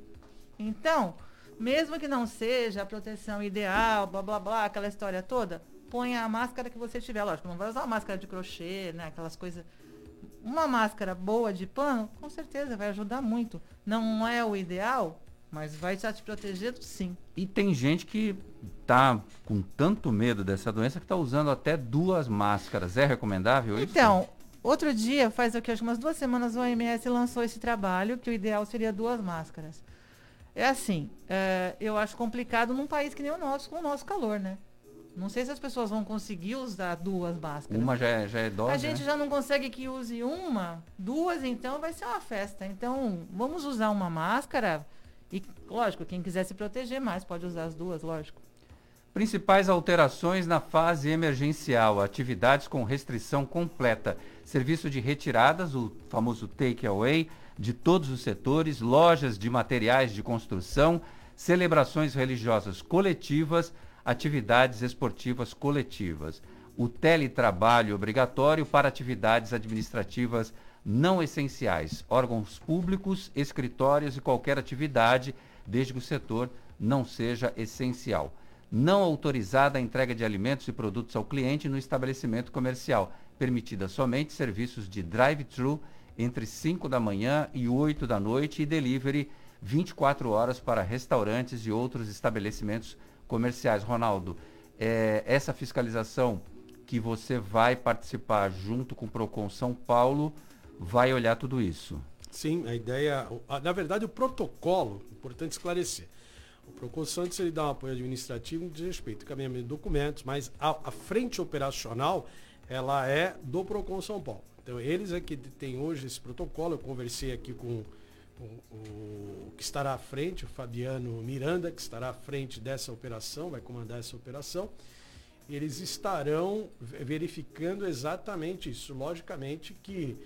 Então, mesmo que não seja a proteção ideal, blá blá blá, aquela história toda, ponha a máscara que você tiver. Lógico, não vai usar uma máscara de crochê, né? Aquelas coisas. Uma máscara boa de pano, com certeza vai ajudar muito. Não é o ideal, mas vai te protegendo sim. E tem gente que tá com tanto medo dessa doença que está usando até duas máscaras. É recomendável isso? Então, outro dia, faz o que? Acho que umas duas semanas, o OMS lançou esse trabalho, que o ideal seria duas máscaras. É assim, é, eu acho complicado num país que nem o nosso, com o nosso calor, né? Não sei se as pessoas vão conseguir usar duas máscaras. Uma já é, já é dose, A gente né? já não consegue que use uma, duas, então vai ser uma festa. Então, vamos usar uma máscara e, lógico, quem quiser se proteger mais pode usar as duas, lógico. Principais alterações na fase emergencial, atividades com restrição completa, serviço de retiradas, o famoso take away, de todos os setores, lojas de materiais de construção, celebrações religiosas coletivas, atividades esportivas coletivas. O teletrabalho obrigatório para atividades administrativas não essenciais, órgãos públicos, escritórios e qualquer atividade, desde que o setor não seja essencial não autorizada a entrega de alimentos e produtos ao cliente no estabelecimento comercial, permitida somente serviços de drive-thru entre 5 da manhã e 8 da noite e delivery 24 horas para restaurantes e outros estabelecimentos comerciais. Ronaldo, é, essa fiscalização que você vai participar junto com o Procon São Paulo vai olhar tudo isso. Sim, a ideia, na verdade o protocolo, importante esclarecer. O Procon Santos ele dá um apoio administrativo no que diz respeito ao encaminhamento de documentos, mas a, a frente operacional ela é do Procon São Paulo. Então eles é que têm hoje esse protocolo. Eu conversei aqui com o, o que estará à frente, o Fabiano Miranda, que estará à frente dessa operação, vai comandar essa operação. Eles estarão ve- verificando exatamente isso. Logicamente que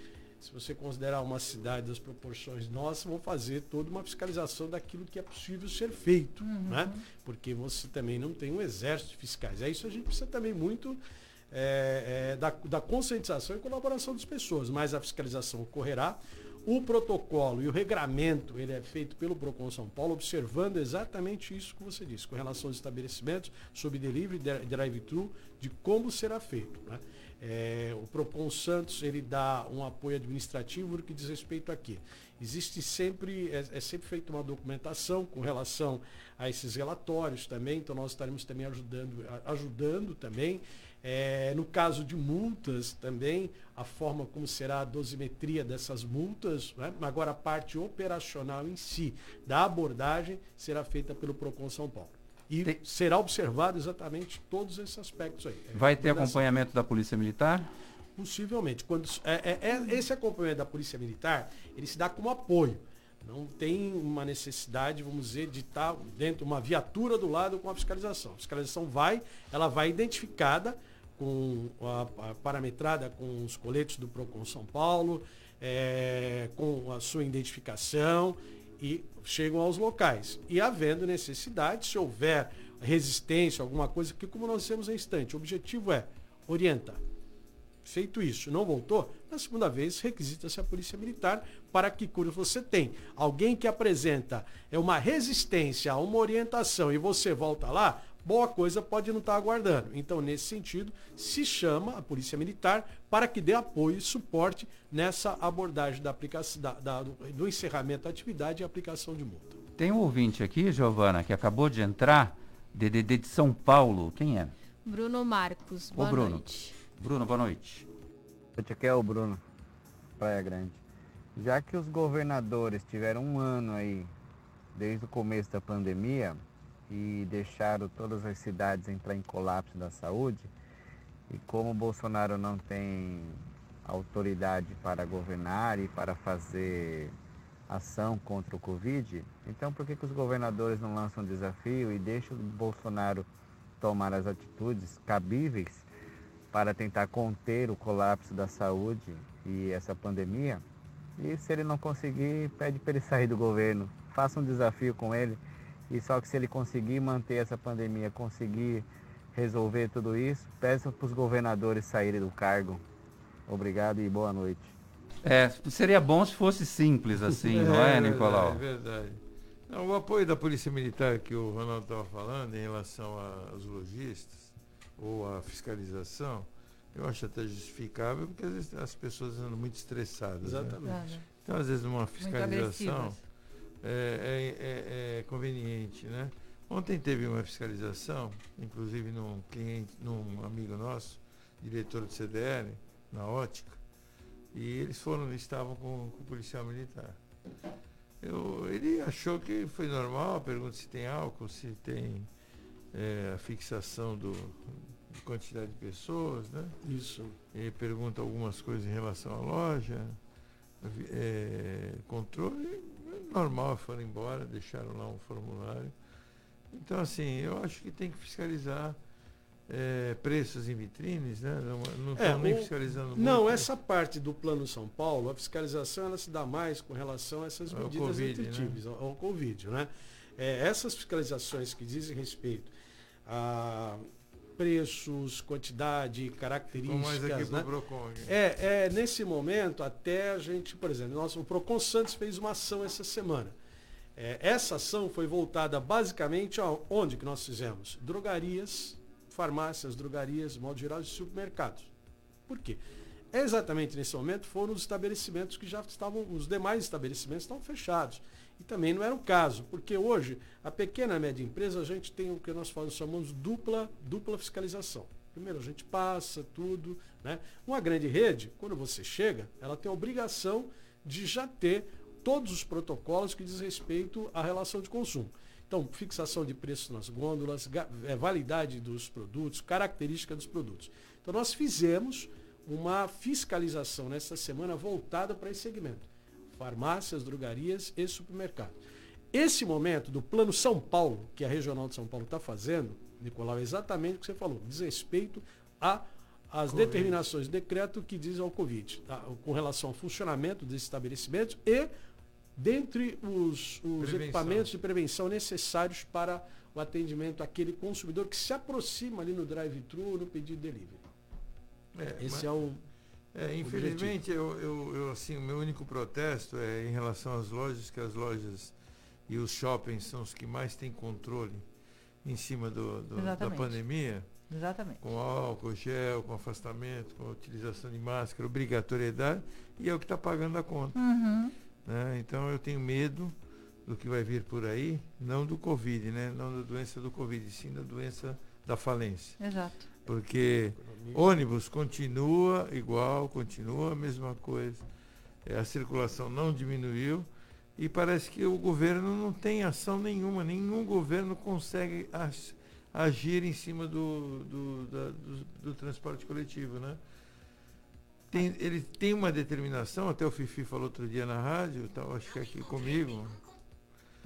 se você considerar uma cidade das proporções nossas, vão fazer toda uma fiscalização daquilo que é possível ser feito, né? Porque você também não tem um exército de fiscais. É isso a gente precisa também muito é, é, da, da conscientização e colaboração das pessoas, mas a fiscalização ocorrerá. O protocolo e o regramento ele é feito pelo Procon São Paulo, observando exatamente isso que você disse, com relação aos estabelecimentos, sobre delivery, dri- drive-thru, de como será feito. né? É, o Procon Santos ele dá um apoio administrativo no que diz respeito aqui. Existe sempre, é, é sempre feita uma documentação com relação a esses relatórios também, então nós estaremos também ajudando, ajudando também. É, no caso de multas também, a forma como será a dosimetria dessas multas, né? agora a parte operacional em si da abordagem será feita pelo Procon São Paulo. E será observado exatamente todos esses aspectos aí. É, Vai ter acompanhamento da Polícia Militar? Possivelmente. Quando, é, é- é- esse acompanhamento da Polícia Militar, ele se dá como apoio. Não tem uma necessidade, vamos dizer, de estar dentro uma viatura do lado com a fiscalização. A fiscalização vai, ela vai identificada com a, a parametrada com os coletes do Procon São Paulo, é, com a sua identificação e chegam aos locais. E havendo necessidade, se houver resistência, alguma coisa, que como nós dissemos em instante, o objetivo é orientar. Feito isso, não voltou, na segunda vez requisita-se a polícia militar para que quando você tem alguém que apresenta é uma resistência a uma orientação e você volta lá, boa coisa pode não estar aguardando. Então, nesse sentido, se chama a Polícia Militar para que dê apoio e suporte nessa abordagem da aplicação, da, da, do, do encerramento da atividade e aplicação de multa. Tem um ouvinte aqui, Giovana, que acabou de entrar, DDD de São Paulo. Quem é? Bruno Marcos, Ô, boa Bruno. noite. Bruno, boa noite. Aqui é o Bruno, Praia Grande. Já que os governadores tiveram um ano aí, desde o começo da pandemia, e deixaram todas as cidades entrar em colapso da saúde, e como o Bolsonaro não tem autoridade para governar e para fazer ação contra o Covid, então por que, que os governadores não lançam um desafio e deixam o Bolsonaro tomar as atitudes cabíveis para tentar conter o colapso da saúde e essa pandemia? E se ele não conseguir, pede para ele sair do governo. Faça um desafio com ele. E só que se ele conseguir manter essa pandemia, conseguir resolver tudo isso, peça para os governadores saírem do cargo. Obrigado e boa noite. É, seria bom se fosse simples assim, não é, (laughs) Nicolau? É verdade. Não, o apoio da Polícia Militar que o Ronaldo estava falando em relação aos lojistas ou à fiscalização, eu acho até justificável, porque às vezes as pessoas andam muito estressadas. né? Exatamente. Então, às vezes, numa fiscalização. É, é- é- é conveniente. Né? Ontem teve uma fiscalização, inclusive num cliente, num amigo nosso, diretor do CDL, na ótica, e eles foram, estavam com, com o policial militar. Eu- ele achou que foi normal, pergunta se tem álcool, se tem é, a fixação do, de quantidade de pessoas, né? Isso. Ele pergunta algumas coisas em relação à loja, é, controle, normal, foram embora, deixaram lá um formulário. Então, assim, eu acho que tem que fiscalizar é, preços em vitrines, né? Não não estão nem fiscalizando muito. Não, essa parte do Plano São Paulo, a fiscalização ela se dá mais com relação a essas Ao medidas Covid, né? restritivas, ao, ao Covid. Né? É, essas fiscalizações que dizem respeito a preços, quantidade, características. mais aqui né? Procon. É, é, nesse momento, até a gente, por exemplo, nosso, o Procon Santos fez uma ação essa semana. É, essa ação foi voltada basicamente a onde que nós fizemos? Drogarias, farmácias, drogarias, modo geral, e supermercados. Por quê? Exatamente nesse momento foram os estabelecimentos que já estavam, os demais estabelecimentos estavam fechados. E também não era o caso, porque hoje a pequena e média empresa a gente tem o que nós chamamos dupla, dupla fiscalização. Primeiro a gente passa tudo, né? Uma grande rede, quando você chega, ela tem a obrigação de já ter todos os protocolos que diz respeito à relação de consumo. Então, fixação de preços nas gôndolas, eh, validade dos produtos, característica dos produtos. Então, nós fizemos uma fiscalização nessa semana voltada para esse segmento. Farmácias, drogarias e supermercados. Esse momento do Plano São Paulo, que a Regional de São Paulo está fazendo, Nicolau, é exatamente o que você falou, diz respeito a as Covid. determinações do decreto que diz ao Covid, tá? com relação ao funcionamento desses estabelecimentos e dentre os, os equipamentos de prevenção necessários para o atendimento àquele consumidor que se aproxima ali no drive-thru ou no pedido de delivery. É, Esse mas- é o. É, infelizmente, eu, eu, eu, assim, o meu único protesto é em relação às lojas, que as lojas e os shoppings são os que mais têm controle em cima do, do- da pandemia, Exatamente. com álcool, gel, com afastamento, com a utilização de máscara, obrigatoriedade, e é o que está pagando a conta. Uhum. né? Então eu tenho medo do que vai vir por aí, não do Covid, né? não da doença do Covid, sim da doença da falência. Exato. Porque ônibus continua igual, continua a mesma coisa. É, a circulação não diminuiu e parece que o governo não tem ação nenhuma, nenhum governo consegue ag- agir em cima do, do, da- do- do transporte coletivo. Né? Tem, ele tem uma determinação, até o Fifi falou outro dia na rádio, tá, acho que aqui comigo,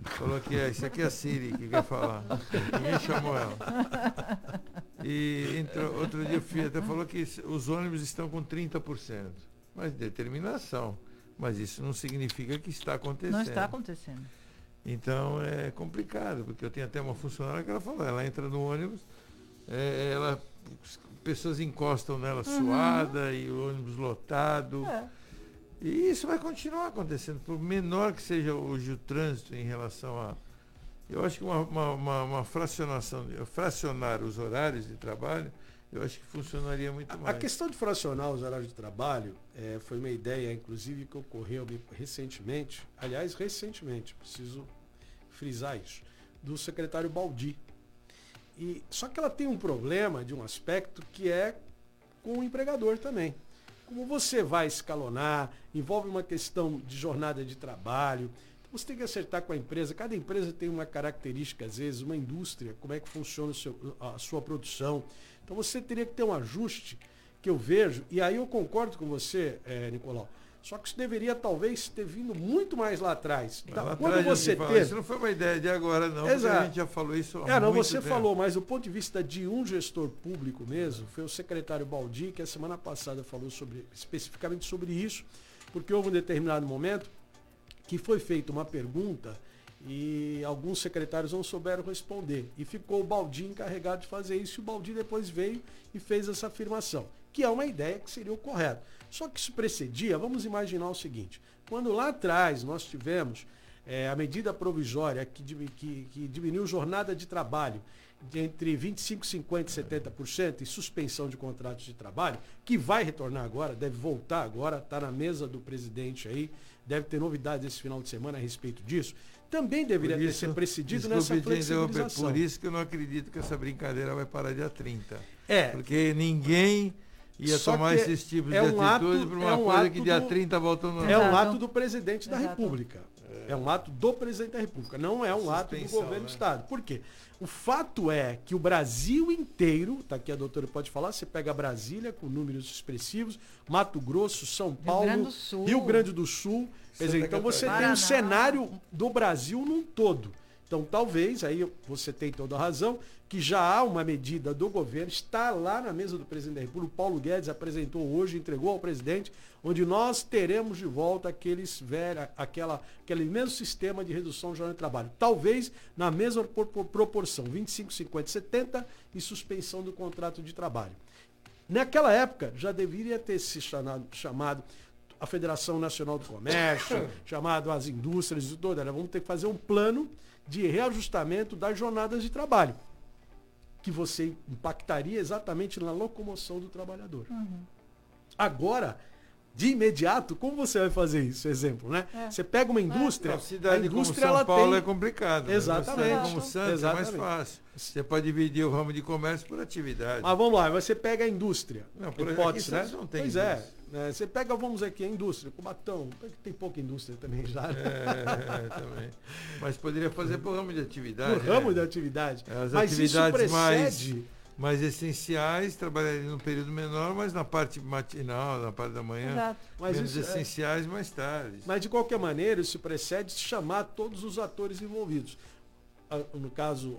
falou que é, isso aqui é a Siri que quer falar. Ninguém chamou ela. E entrou, outro dia o Fih até falou que os ônibus estão com 30%. Mas determinação. Mas isso não significa que está acontecendo. Não está acontecendo. Então é complicado, porque eu tenho até uma funcionária que ela falou, ela entra no ônibus, é, ela, pessoas encostam nela Uhum. suada e o ônibus lotado. É. E isso vai continuar acontecendo, por menor que seja hoje o trânsito em relação a, Eu acho que uma, uma, uma, uma fracionação, fracionar os horários de trabalho, eu acho que funcionaria muito A mais. questão de fracionar os horários de trabalho é, foi uma ideia, inclusive, que ocorreu recentemente, aliás, recentemente, preciso frisar isso, do secretário Baldi. E, só que ela tem um problema de um aspecto que é com o empregador também. Como você vai escalonar, envolve uma questão de jornada de trabalho, você tem que acertar com a empresa. Cada empresa tem uma característica, às vezes, uma indústria, como é que funciona o seu- a sua produção. Então você teria que ter um ajuste que eu vejo, e aí eu concordo com você, eh, Nicolau. Só que isso deveria talvez ter vindo muito mais lá atrás. Mas Tá, lá Quando atrás você teve. Isso não foi uma ideia de agora, não. Exato. A gente já falou isso há É, não, você tempo. falou, mas do ponto de vista de um gestor público mesmo, foi o secretário Baldi, que a semana passada falou sobre, especificamente sobre isso, porque houve um determinado momento que foi feita uma pergunta e alguns secretários não souberam responder. E ficou o Baldi encarregado de fazer isso, e o Baldi depois veio e fez essa afirmação, que é uma ideia que seria o correto. Só que isso precedia, vamos imaginar o seguinte, quando lá atrás nós tivemos eh, a medida provisória que, que, que diminuiu jornada de trabalho de entre 25%, 50% e 70% e suspensão de contratos de trabalho, que vai retornar agora, deve voltar agora, está na mesa do presidente aí, deve ter novidades esse final de semana a respeito disso, também deveria Por ter isso- sido precedido nessa flexibilização. Por isso que eu não acredito que essa brincadeira vai parar dia 30. É. Porque ninguém ia Só tomar esses tipos é de um atitude por uma é um coisa ato que dia do- 30 volta ao normal. É um ato do presidente da Exato. República. É. um ato do presidente da República, não é um ato do Suspensão, governo do né? Estado. Por quê? O fato é que o Brasil inteiro, tá aqui a doutora pode falar, você pega Brasília com números expressivos, Mato Grosso, São Paulo, Grande do Sul. Rio Grande do Sul. Quer dizer, então você Catarina. tem um Paraná. cenário do Brasil num todo. Então talvez, aí você tem toda a razão, que já há uma medida do governo, está lá na mesa do presidente da República, o Paulo Guedes apresentou hoje, entregou ao presidente, onde nós teremos de volta aqueles velha, aquela, aquele mesmo sistema de redução de jornada de trabalho. Talvez na mesma por- por- proporção, 25, 50, 70 e suspensão do contrato de trabalho. Naquela época, já deveria ter se chamado, chamado a Federação Nacional do Comércio, (coughs) chamado as indústrias e tudo. Olha, vamos ter que fazer um plano de reajustamento das jornadas de trabalho, que você impactaria exatamente na locomoção do trabalhador. Agora, de imediato, como você vai fazer isso? Exemplo, né? É. Você pega uma indústria, Uma cidade a indústria como São Paulo tem... é complicado. né? Exatamente. Cidade como Santos é mais Exatamente. fácil. Você pode dividir o ramo de comércio por atividade. Mas vamos lá, você pega a indústria. Não, por hipótese, aqui né? Não tem pois indústria. é. Né? Você pega, vamos aqui, a indústria, Cubatão. Tem pouca indústria também já. né? É, também. Mas poderia fazer por ramo de atividade. Por ramo né? de atividade. As Mas isso atividades mais, precede- mais essenciais trabalhariam num período menor, mas na parte matinal, na parte da manhã, Exato. Mas menos isso é- essenciais mais tarde. Mas de qualquer maneira, isso precede chamar todos os atores envolvidos. Ah, No caso,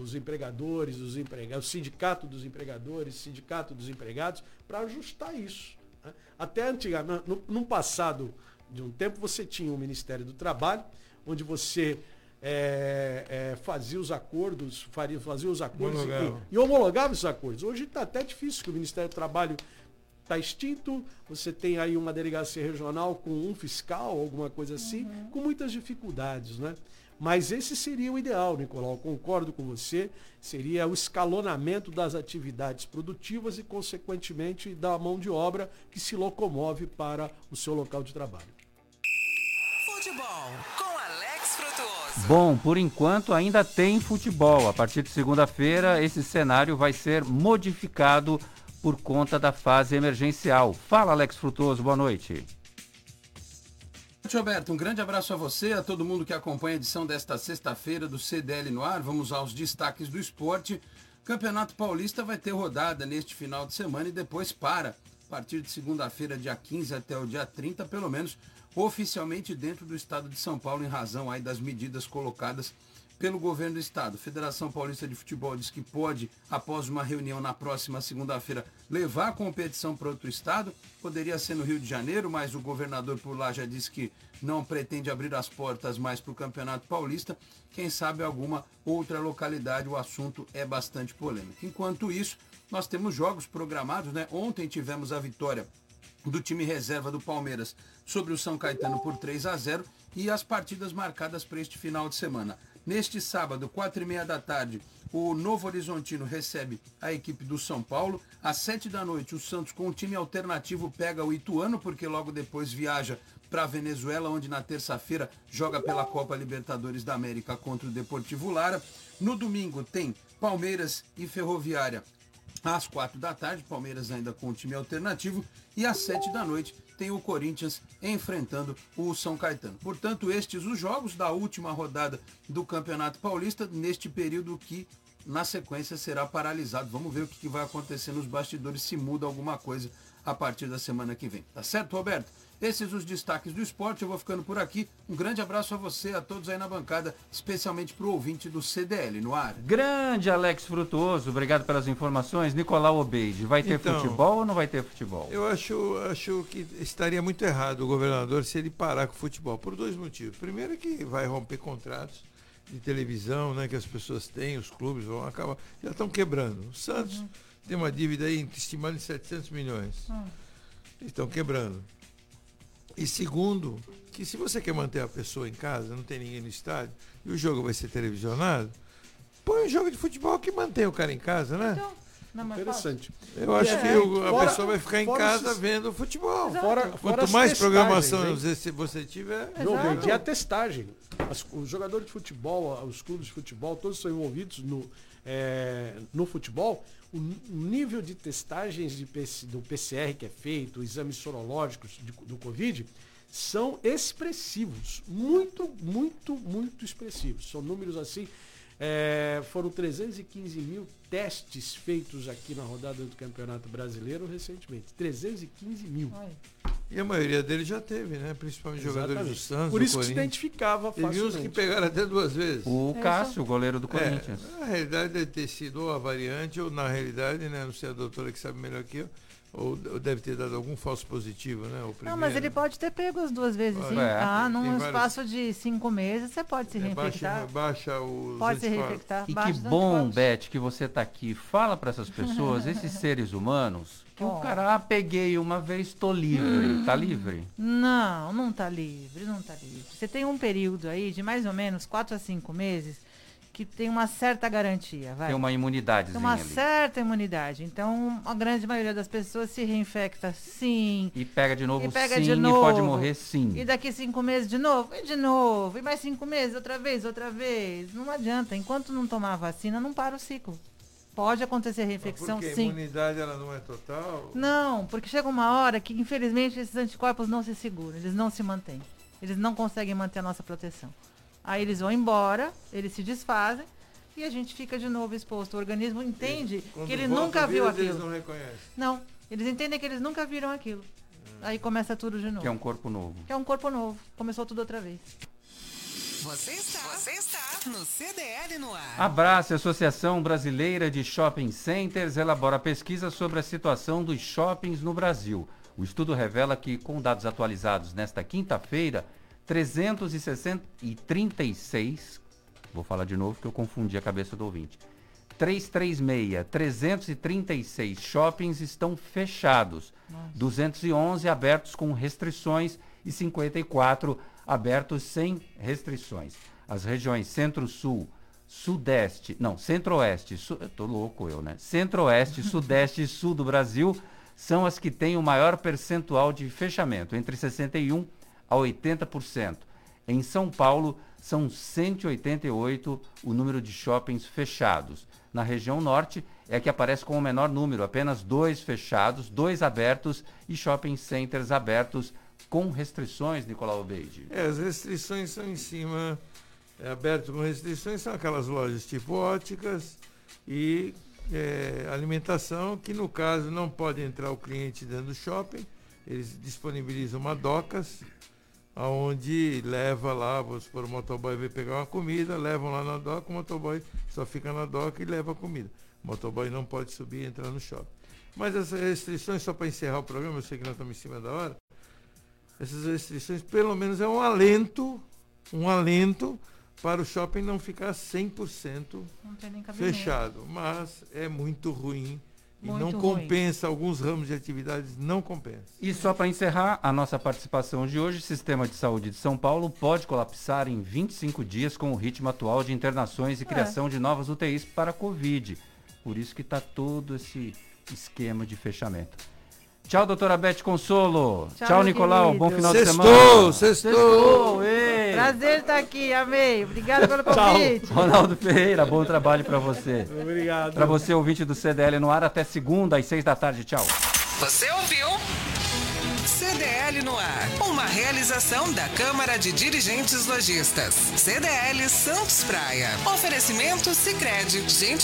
os empregadores, os empregados, o sindicato dos empregadores, sindicato dos empregados, para ajustar isso. Né? Até antigamente, no, no passado de um tempo, você tinha o Ministério do Trabalho, onde você é, é, fazia os acordos, faria, fazia os acordos e- Homologava. e, homologava os acordos. Hoje está até difícil, que o Ministério do Trabalho está extinto, você tem aí uma delegacia regional com um fiscal, alguma coisa assim, com muitas dificuldades, né? Mas esse seria o ideal, Nicolau, concordo com você, seria o escalonamento das atividades produtivas e, consequentemente, da mão de obra que se locomove para o seu local de trabalho. Futebol com Alex Frutuoso. Bom, por enquanto ainda tem futebol. A partir de segunda-feira, esse cenário vai ser modificado por conta da fase emergencial. Fala, Alex Frutuoso, boa noite. Tio Alberto, um grande abraço a você, a todo mundo que acompanha a edição desta sexta-feira do CDL no ar. Vamos aos destaques do esporte. Campeonato Paulista vai ter rodada neste final de semana e depois para. A partir de segunda-feira, dia 15 até o dia 30, pelo menos oficialmente dentro do estado de São Paulo, em razão aí das medidas colocadas pelo governo do estado. Federação Paulista de Futebol diz que pode, após uma reunião na próxima segunda-feira, levar a competição para outro estado. Poderia ser no Rio de Janeiro, mas o governador por lá já disse que não pretende abrir as portas mais para o Campeonato Paulista. Quem sabe alguma outra localidade, o assunto é bastante polêmico. Enquanto isso, nós temos jogos programados, né? Ontem tivemos a vitória do time reserva do Palmeiras sobre o São Caetano por 3 a 0 e as partidas marcadas para este final de semana. Neste sábado, quatro e meia da tarde, o Novo Horizontino recebe a equipe do São Paulo. Às sete da noite, o Santos com um time alternativo pega o Ituano, porque logo depois viaja para a Venezuela, onde na terça-feira joga pela Copa Libertadores da América contra o Deportivo Lara. No domingo tem Palmeiras e Ferroviária às quatro da tarde, Palmeiras ainda com o time alternativo, e às sete da noite tem o Corinthians enfrentando o São Caetano. Portanto, estes os jogos da última rodada do Campeonato Paulista, neste período que na sequência será paralisado. Vamos ver o que vai acontecer nos bastidores, se muda alguma coisa a partir da semana que vem. Tá certo, Roberto? Esses os destaques do esporte. Eu vou ficando por aqui. Um grande abraço a você, a todos aí na bancada, especialmente para o ouvinte do CDL no ar. Grande Alex Frutuoso, obrigado pelas informações. Nicolau Obeide, vai ter Então, futebol ou não vai ter futebol? Eu acho, acho que estaria muito errado o governador se ele parar com o futebol, por dois motivos. Primeiro que vai romper contratos de televisão, né, que as pessoas têm, os clubes vão acabar, já estão quebrando. O Santos tem uma dívida aí estimada em 700 milhões. Estão quebrando. E segundo, que se você quer manter a pessoa em casa, não tem ninguém no estádio, e o jogo vai ser televisionado, põe um jogo de futebol que mantém o cara em casa, né? Não é mais Interessante. Eu acho É, que o- a fora- pessoa vai ficar em casa esses- vendo futebol. Fora- Quanto fora mais programação hein? você, tiver. Verde, e a testagem. As- os jogadores de futebol, os clubes de futebol, todos são envolvidos no, é, no futebol. O nível de testagens de PC do PCR que é feito, exames sorológicos de- do Covid, são expressivos. Muito, muito, muito expressivos. São números assim. é, foram 315 mil testes feitos aqui na rodada do Campeonato Brasileiro recentemente. 315 mil. E a maioria deles já teve, né? Principalmente jogadores do Exatamente. Santos. Por do isso que se identificava Teve uns que facilmente. pegaram até duas vezes. O É Cássio, o goleiro do É, Corinthians. na realidade deve ter sido ou a variante, ou na realidade, né? Não sei a doutora que sabe melhor que eu, ou, ou deve ter dado algum falso positivo, né? O Não, mas ele pode ter pego as duas vezes, sim. É, ah, tem num vários- espaço de cinco meses, você pode se É, reinfectar. baixa, baixa os Pode se reinfectar. E baixa que bom. Beth, que você está aqui. Fala para essas pessoas, esses (laughs) seres humanos, que o Oh. cara, ah, peguei uma vez, tô livre. Tá livre? Não, não tá livre, não tá livre. Você tem um período aí de mais ou menos quatro a cinco meses que tem uma certa garantia, vai. Tem uma imunidadezinha Tem uma ali. certa imunidade. Então, a grande maioria das pessoas se reinfecta sim. E pega de novo e pega sim, de e novo. pode morrer sim. E daqui cinco meses de novo, e de novo, e mais cinco meses, outra vez, outra vez. Não adianta. Enquanto não tomar a vacina, não para o ciclo. Pode acontecer reinfecção, Porque a sim. imunidade ela não é total. Não, porque chega uma hora que, infelizmente, esses anticorpos não se seguram, eles não se mantêm. Eles não conseguem manter a nossa proteção. Aí eles vão embora, eles se desfazem e a gente fica de novo exposto. O organismo entende que ele nunca viu aquilo. Eles não reconhecem. Não, eles entendem que eles nunca viram aquilo. Aí começa tudo de novo. Que é um corpo novo. Que é um corpo novo. Começou tudo outra vez. Você está, você está no CDL no ar. Abraço, a Associação Brasileira de Shopping Centers elabora pesquisa sobre a situação dos shoppings no Brasil. O estudo revela que, com dados atualizados nesta quinta-feira, 336, vou falar de novo que eu confundi a cabeça do ouvinte. 336, 336 shoppings estão fechados, 211 abertos com restrições e 54 abertos sem restrições. As regiões Centro-Sul, Sudeste, não, Centro-Oeste, Su, eu tô louco eu, né? Centro-Oeste, (laughs) Sudeste e Sul do Brasil são as que têm o maior percentual de fechamento, entre 61 a 80%. Em São Paulo, são 188 o número de shoppings fechados. Na região norte, é que aparece com o menor número, apenas dois fechados, dois abertos e shopping centers abertos com restrições, Nicolau Beide. É, as restrições são em cima, é, aberto com restrições, são aquelas lojas tipo óticas e é, alimentação, que no caso não pode entrar o cliente dentro do shopping, eles disponibilizam uma docas, aonde leva lá, vamos supor, o motoboy vai pegar uma comida, levam lá na doca, o motoboy só fica na doca e leva a comida. O motoboy não pode subir e entrar no shopping. Mas essas restrições, só para encerrar o programa, eu sei que nós estamos em cima da hora, essas restrições pelo menos é um alento, um alento para o shopping não ficar 100% Não fechado. Mas é muito ruim E não ruim. compensa, alguns ramos de atividades não compensa. E só para encerrar a nossa participação de hoje, o Sistema de Saúde de São Paulo pode colapsar em 25 dias com o ritmo atual de internações e criação de novas UTIs para a Covid. Por isso que está todo esse esquema de fechamento. Tchau, doutora Beth Consolo. Tchau, Tchau, Nicolau. querido. Bom final de Sextou, semana. sextou. ei. Prazer estar aqui, amei. Obrigada pelo Tchau. convite. Ronaldo Ferreira, bom trabalho para você. Obrigado. Para você, ouvinte do CDL no ar, até segunda às seis da tarde. Tchau. Você ouviu? CDL no ar. Uma realização da Câmara de Dirigentes Lojistas. CDL Santos Praia. Oferecimento Sicredi Gente